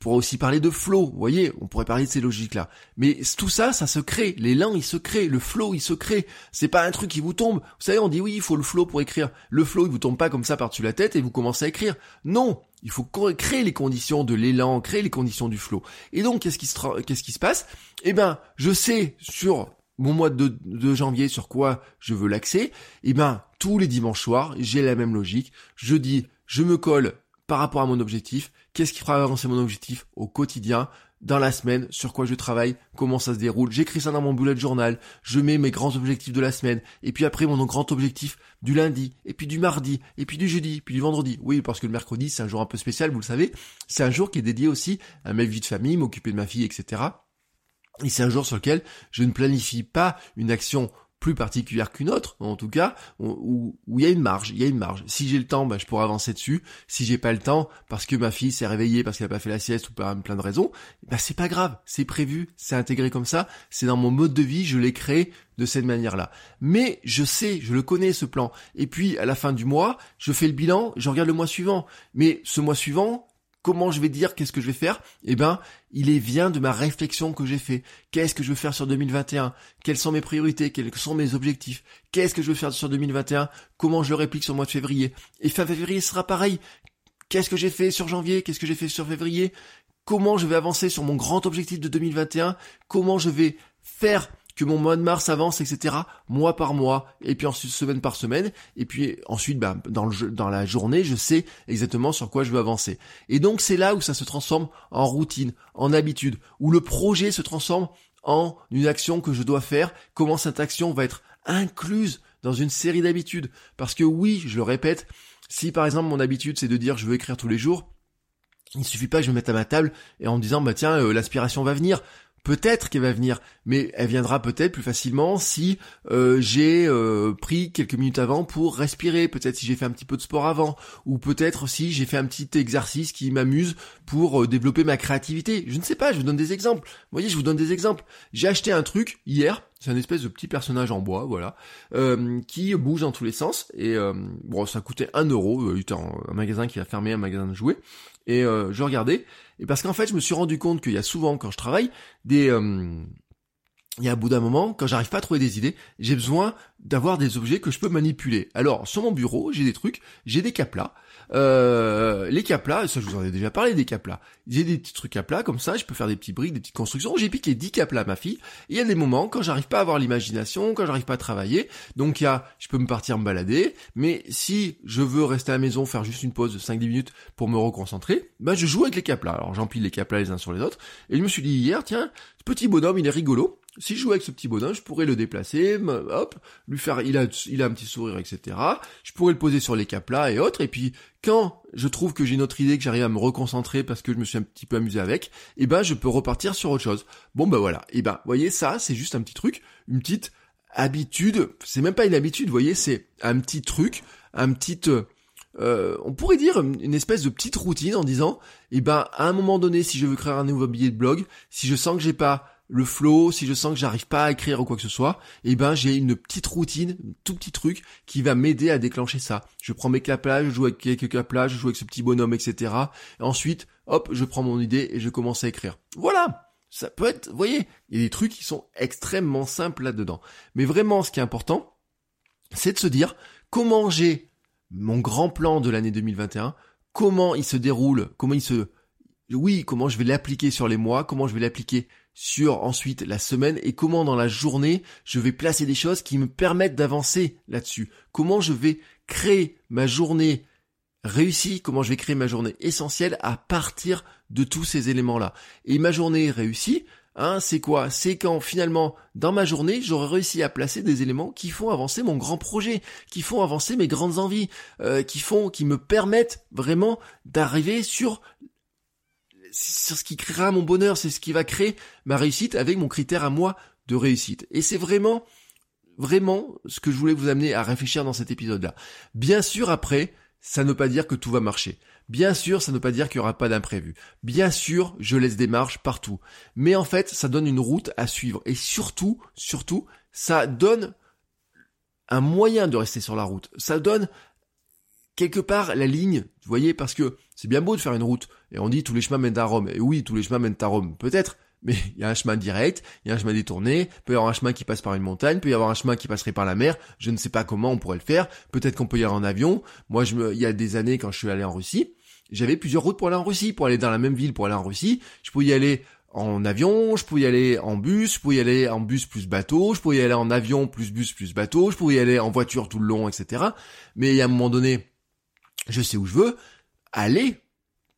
pourrait aussi parler de flow, vous voyez, on pourrait parler de ces logiques-là. Mais tout ça, ça se crée. L'élan, il se crée. Le flow, il se crée. C'est pas un truc qui vous tombe. Vous savez, on dit oui, il faut le flow pour écrire. Le flow, il vous tombe pas comme ça par-dessus la tête et vous commencez à écrire. Non. Il faut créer les conditions de l'élan, créer les conditions du flow. Et donc, qu'est-ce qui se, passe? Eh ben, je sais sur mon mois de, janvier sur quoi je veux l'accès, eh ben tous les dimanches soirs, j'ai la même logique. Je dis, je me colle par rapport à mon objectif, qu'est-ce qui fera avancer mon objectif au quotidien, dans la semaine, sur quoi je travaille, comment ça se déroule. J'écris ça dans mon bullet journal, je mets mes grands objectifs de la semaine, et puis après mon grand objectif du lundi, et puis du mardi, et puis du jeudi, puis du vendredi. Oui, parce que le mercredi, c'est un jour un peu spécial, vous le savez. C'est un jour qui est dédié aussi à ma vie de famille, m'occuper de ma fille, etc. Et c'est un jour sur lequel je ne planifie pas une action plus particulière qu'une autre, en tout cas, où, il y a une marge, il y a une marge. Si j'ai le temps, bah, je pourrais avancer dessus. Si j'ai pas le temps, parce que ma fille s'est réveillée, parce qu'elle a pas fait la sieste ou par plein de raisons, bah, c'est pas grave, c'est prévu, c'est intégré comme ça, c'est dans mon mode de vie, je l'ai créé de cette manière-là. Mais je sais, je le connais ce plan. Et puis, à la fin du mois, je fais le bilan, je regarde le mois suivant. Mais ce mois suivant, Comment je vais dire qu'est-ce que je vais faire Eh ben, il est vient de ma réflexion que j'ai fait. Qu'est-ce que je veux faire sur 2021 Quelles sont mes priorités? Quels sont mes objectifs? Qu'est-ce que je veux faire sur 2021 Comment je réplique sur le mois de février? Et fin février sera pareil. Qu'est-ce que j'ai fait sur janvier? Qu'est-ce que j'ai fait sur février? Comment je vais avancer sur mon grand objectif de 2021 Comment je vais faire que mon mois de mars avance, etc. mois par mois, et puis ensuite semaine par semaine, et puis ensuite bah, dans, la journée, je sais exactement sur quoi je veux avancer. Et donc c'est là où ça se transforme en routine, en habitude, où le projet se transforme en une action que je dois faire, comment cette action va être incluse dans une série d'habitudes. Parce que oui, je le répète, si par exemple mon habitude c'est de dire je veux écrire tous les jours, il suffit pas que je me mette à ma table et en me disant bah tiens euh, l'aspiration va venir. Peut-être qu'elle va venir, mais elle viendra peut-être plus facilement si euh, j'ai euh, pris quelques minutes avant pour respirer, peut-être si j'ai fait un petit peu de sport avant, ou peut-être si j'ai fait un petit exercice qui m'amuse pour euh, développer ma créativité. Je ne sais pas, je vous donne des exemples. Vous voyez, je vous donne des exemples. J'ai acheté un truc hier, c'est un espèce de petit personnage en bois, voilà, qui bouge dans tous les sens. Et bon, ça coûtait un euro. Était un magasin qui a fermé, un magasin de jouets. Et je regardais. Et parce qu'en fait, je me suis rendu compte qu'il y a souvent, quand je travaille, des... Euh, il y a un bout d'un moment, quand j'arrive pas à trouver des idées, j'ai besoin d'avoir des objets que je peux manipuler. Alors, sur mon bureau, j'ai des trucs, j'ai des caplas, euh, les caplas, ça je vous en ai déjà parlé des caplas. J'ai des petits trucs à plat comme ça, je peux faire des petits briques, des petites constructions. J'ai piqué 10 caplas à ma fille. il y a des moments quand j'arrive pas à avoir l'imagination, quand j'arrive pas à travailler. Donc il y a, je peux me partir me balader. Mais si je veux rester à la maison, faire juste une pause de 5-10 minutes pour me reconcentrer, ben je joue avec les caplas. Alors j'empile les caplas les uns sur les autres. Et je me suis dit hier, tiens, ce petit bonhomme, il est rigolo si je jouais avec ce petit bonhomme, je pourrais le déplacer, hop, lui faire, il a, il a un petit sourire, etc. Je pourrais le poser sur les caplas et autres. Et puis, quand je trouve que j'ai une autre idée, que j'arrive à me reconcentrer parce que je me suis un petit peu amusé avec, eh ben, je peux repartir sur autre chose. Bon, ben voilà. Et eh ben, voyez, ça, c'est juste un petit truc, une petite habitude. C'est même pas une habitude, vous voyez, c'est un petit truc, un petit, euh, on pourrait dire une espèce de petite routine en disant, eh ben, à un moment donné, si je veux créer un nouveau billet de blog, si je sens que j'ai pas le flow, si je sens que j'arrive pas à écrire ou quoi que ce soit, eh ben j'ai une petite routine, un tout petit truc qui va m'aider à déclencher ça. Je prends mes caplas, je joue avec quelques caplas, je joue avec ce petit bonhomme, etc. Et ensuite, hop, je prends mon idée et je commence à écrire. Voilà ça peut être, vous voyez, il y a des trucs qui sont extrêmement simples là-dedans. Mais vraiment, ce qui est important, c'est de se dire comment j'ai mon grand plan de l'année 2021, comment il se déroule, comment il se, oui, comment je vais l'appliquer sur les mois, comment je vais l'appliquer sur ensuite la semaine et comment dans la journée je vais placer des choses qui me permettent d'avancer là-dessus. Comment je vais créer ma journée réussie, comment je vais créer ma journée essentielle à partir de tous ces éléments-là. Et ma journée réussie, hein, c'est quoi? C'est quand finalement dans ma journée j'aurai réussi à placer des éléments qui font avancer mon grand projet, qui font avancer mes grandes envies, euh, qui font, qui me permettent vraiment d'arriver sur c'est ce qui créera mon bonheur, c'est ce qui va créer ma réussite avec mon critère à moi de réussite. Et c'est vraiment, vraiment ce que je voulais vous amener à réfléchir dans cet épisode-là. Bien sûr, après, ça ne veut pas dire que tout va marcher. Bien sûr, ça ne veut pas dire qu'il n'y aura pas d'imprévu. Bien sûr, je laisse des marges partout. Mais en fait, ça donne une route à suivre. Et surtout, surtout, ça donne un moyen de rester sur la route. Ça donne quelque part la ligne, vous voyez, parce que c'est bien beau de faire une route, et on dit tous les chemins mènent à Rome, et oui, tous les chemins mènent à Rome, peut-être, mais il y a un chemin direct, il y a un chemin détourné, peut y avoir un chemin qui passe par une montagne, peut y avoir un chemin qui passerait par la mer, je ne sais pas comment on pourrait le faire, peut-être qu'on peut y aller en avion, moi je me, il y a des années quand je suis allé en Russie, j'avais plusieurs routes pour aller en Russie, pour aller dans la même ville, pour aller en Russie, je pouvais y aller en avion, je pouvais y aller en bus, je pouvais y aller en bus plus bateau, je pouvais y aller en avion plus bus plus bateau, je pouvais y aller en voiture tout le long, etc. Mais il y a un moment donné, je sais où je veux, aller,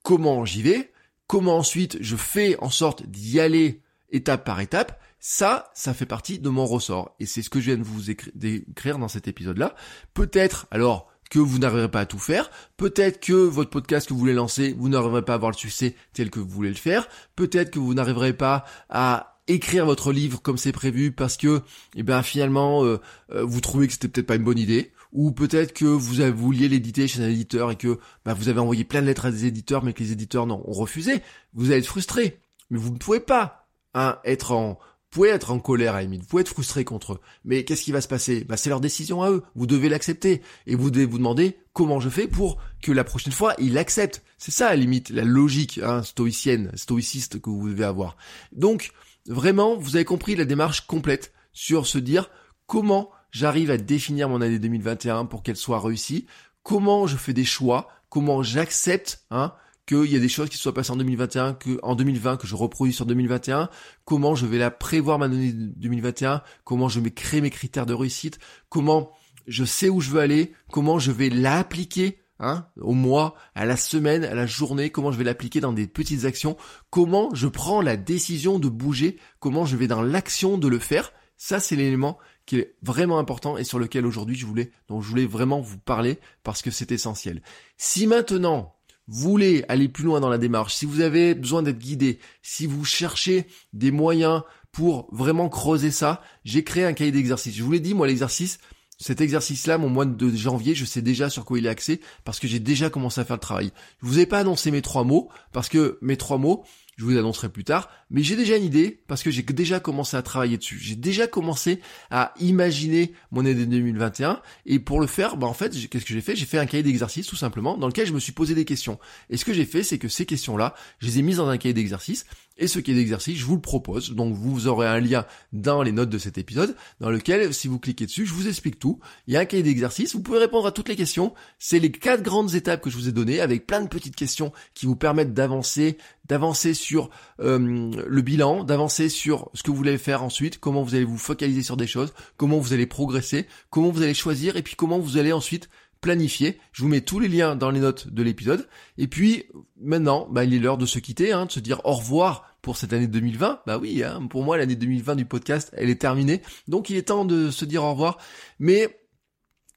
comment j'y vais, comment ensuite je fais en sorte d'y aller étape par étape, ça, ça fait partie de mon ressort. Et c'est ce que je viens de vous écrire dans cet épisode-là. Peut-être, alors, que vous n'arriverez pas à tout faire. Peut-être que votre podcast que vous voulez lancer, vous n'arriverez pas à avoir le succès tel que vous voulez le faire. Peut-être que vous n'arriverez pas à écrire votre livre comme c'est prévu parce que, eh ben finalement, euh, euh, vous trouvez que c'était peut-être pas une bonne idée, ou peut-être que vous vouliez l'éditer chez un éditeur et que bah, vous avez envoyé plein de lettres à des éditeurs, mais que les éditeurs non, ont refusé, vous allez être frustré. Mais vous ne pouvez pas hein, être en vous pouvez être en colère à limite, vous pouvez être frustré contre eux. Mais qu'est-ce qui va se passer? Bah, C'est leur décision à eux. Vous devez l'accepter. Et vous devez vous demander comment je fais pour que la prochaine fois, ils l'acceptent. C'est ça à la limite, la logique hein, stoïcienne, stoïciste que vous devez avoir. Donc, vraiment, vous avez compris la démarche complète sur se dire comment j'arrive à définir mon année 2021 pour qu'elle soit réussie, comment je fais des choix, comment j'accepte hein, qu'il y a des choses qui soient passées en 2021, que en 2020 que je reproduis sur 2021, comment je vais la prévoir ma année 2021, comment je créer mes critères de réussite, comment je sais où je veux aller, comment je vais l'appliquer Hein, au mois, à la semaine, à la journée, comment je vais l'appliquer dans des petites actions, comment je prends la décision de bouger, comment je vais dans l'action de le faire? Ça, c'est l'élément qui est vraiment important et sur lequel aujourd'hui je voulais, donc je voulais vraiment vous parler parce que c'est essentiel. Si maintenant, vous voulez aller plus loin dans la démarche, si vous avez besoin d'être guidé, si vous cherchez des moyens pour vraiment creuser ça, j'ai créé un cahier d'exercice. Je vous l'ai dit, moi, l'exercice, cet exercice-là, mon mois de janvier, je sais déjà sur quoi il est axé parce que j'ai déjà commencé à faire le travail. Je vous ai pas annoncé mes trois mots parce que mes trois mots, je vous annoncerai plus tard, mais j'ai déjà une idée parce que j'ai déjà commencé à travailler dessus. J'ai déjà commencé à imaginer mon année 2021 et pour le faire, bah en fait, qu'est-ce que j'ai fait? J'ai fait un cahier d'exercice tout simplement dans lequel je me suis posé des questions. Et ce que j'ai fait, c'est que ces questions-là, je les ai mises dans un cahier d'exercice et ce cahier d'exercice, je vous le propose. Donc vous aurez un lien dans les notes de cet épisode dans lequel, si vous cliquez dessus, je vous explique tout. Il y a un cahier d'exercice, vous pouvez répondre à toutes les questions. C'est les quatre grandes étapes que je vous ai données avec plein de petites questions qui vous permettent d'avancer, d'avancer sur euh, le bilan, d'avancer sur ce que vous voulez faire ensuite, comment vous allez vous focaliser sur des choses, comment vous allez progresser, comment vous allez choisir et puis comment vous allez ensuite planifier. Je vous mets tous les liens dans les notes de l'épisode. Et puis maintenant, bah, il est l'heure de se quitter, hein, de se dire au revoir pour cette année 2020. Bah oui, hein, pour moi l'année 2020 du podcast, elle est terminée. Donc il est temps de se dire au revoir. Mais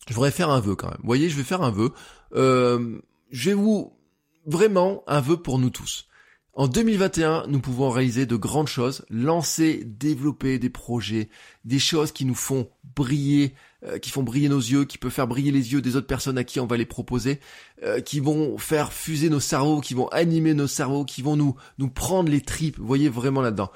je voudrais faire un vœu quand même. Vous voyez, je vais faire un vœu. Euh, je vais vous vraiment un vœu pour nous tous. En 2021, nous pouvons réaliser de grandes choses, lancer, développer des projets, des choses qui nous font briller, euh, qui font briller nos yeux, qui peuvent faire briller les yeux des autres personnes à qui on va les proposer, euh, qui vont faire fuser nos cerveaux, qui vont animer nos cerveaux, qui vont nous nous prendre les tripes. Voyez vraiment là-dedans.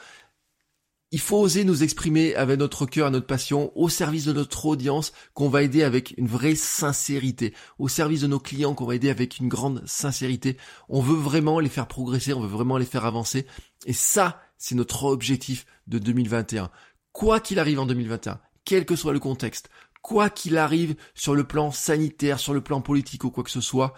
Il faut oser nous exprimer avec notre cœur et notre passion au service de notre audience qu'on va aider avec une vraie sincérité, au service de nos clients qu'on va aider avec une grande sincérité. On veut vraiment les faire progresser, on veut vraiment les faire avancer. Et ça, c'est notre objectif de 2021. Quoi qu'il arrive en 2021, quel que soit le contexte, quoi qu'il arrive sur le plan sanitaire, sur le plan politique ou quoi que ce soit,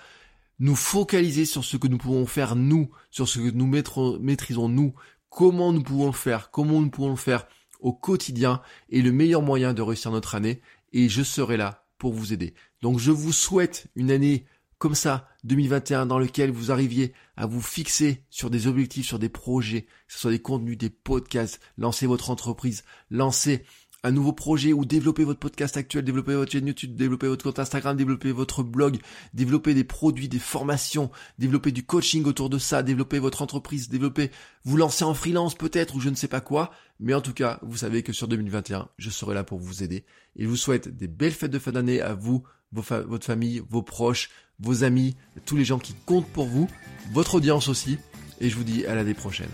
nous focaliser sur ce que nous pouvons faire nous, sur ce que nous maîtrisons nous, comment nous pouvons le faire, comment nous pouvons le faire au quotidien est le meilleur moyen de réussir notre année et je serai là pour vous aider. Donc je vous souhaite une année comme ça, 2021, dans lequel vous arriviez à vous fixer sur des objectifs, sur des projets, que ce soit des contenus, des podcasts, lancer votre entreprise, lancer un nouveau projet ou développer votre podcast actuel, développer votre chaîne YouTube, développer votre compte Instagram, développer votre blog, développer des produits, des formations, développer du coaching autour de ça, développer votre entreprise, développer, vous lancer en freelance peut-être ou je ne sais pas quoi. Mais en tout cas, vous savez que sur 2021, je serai là pour vous aider. Et je vous souhaite des belles fêtes de fin d'année à vous, votre famille, vos proches, vos amis, tous les gens qui comptent pour vous, votre audience aussi. Et je vous dis à l'année prochaine.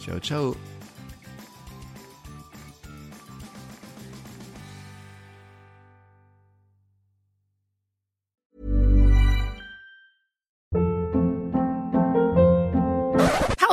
Ciao, ciao